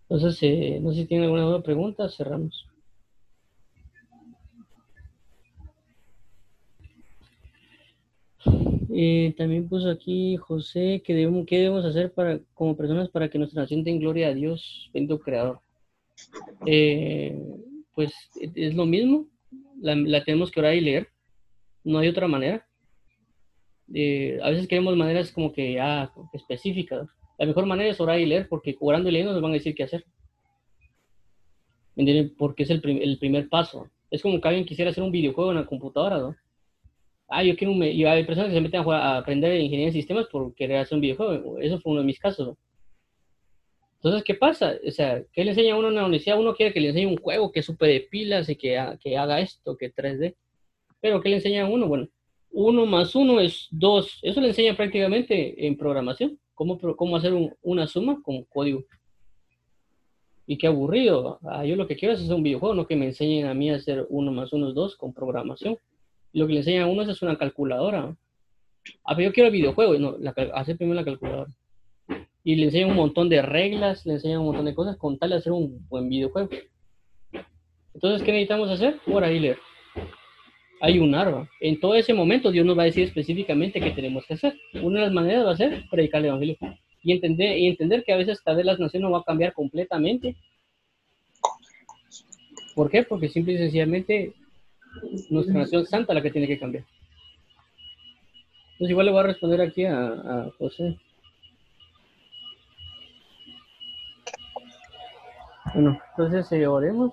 [SPEAKER 1] Entonces, eh, no sé si tienen alguna otra pregunta, cerramos. Eh, también puso aquí José qué debemos hacer para, como personas para que nuestra nación den gloria a Dios, bendito Creador. Eh, pues es lo mismo, la, tenemos que orar y leer, no hay otra manera. Eh, a veces queremos maneras como que ya específicas. La mejor manera es orar y leer, porque orando y leyendo nos van a decir qué hacer. Porque es el, el primer paso. Es como que alguien quisiera hacer un videojuego en la computadora, ¿no? Ah, yo quiero un... Y hay personas que se meten a, a aprender ingeniería de sistemas por querer hacer un videojuego. Eso fue uno de mis casos. Entonces, ¿qué pasa? O sea, ¿qué le enseña a uno en la universidad? Uno quiere que le enseñe un juego que supe de pilas y que, que haga esto, que 3D. Pero ¿qué le enseña a uno? Bueno, uno más uno es dos. Eso le enseña prácticamente en programación. Cómo, cómo hacer una suma con código. Y qué aburrido. Ah, yo lo que quiero es hacer un videojuego, no que me enseñen a mí a hacer uno más uno es dos con programación. Lo que le enseñan a uno es una calculadora. Ah, pero yo quiero el videojuego. No, hacer primero la calculadora y le enseñan un montón de reglas, le enseñan un montón de cosas con tal de hacer un buen videojuego. Entonces, ¿qué necesitamos hacer? Por ahí leer. Hay un arma. En todo ese momento Dios nos va a decir específicamente qué tenemos que hacer. Una de las maneras va a ser predicar el Evangelio. Y entender, y entender que a veces cada vez la nación no va a cambiar completamente. ¿Por qué? Porque simple y sencillamente nuestra nación santa la que tiene que cambiar. Entonces igual le voy a responder aquí a, a José. Bueno, entonces eh, oremos.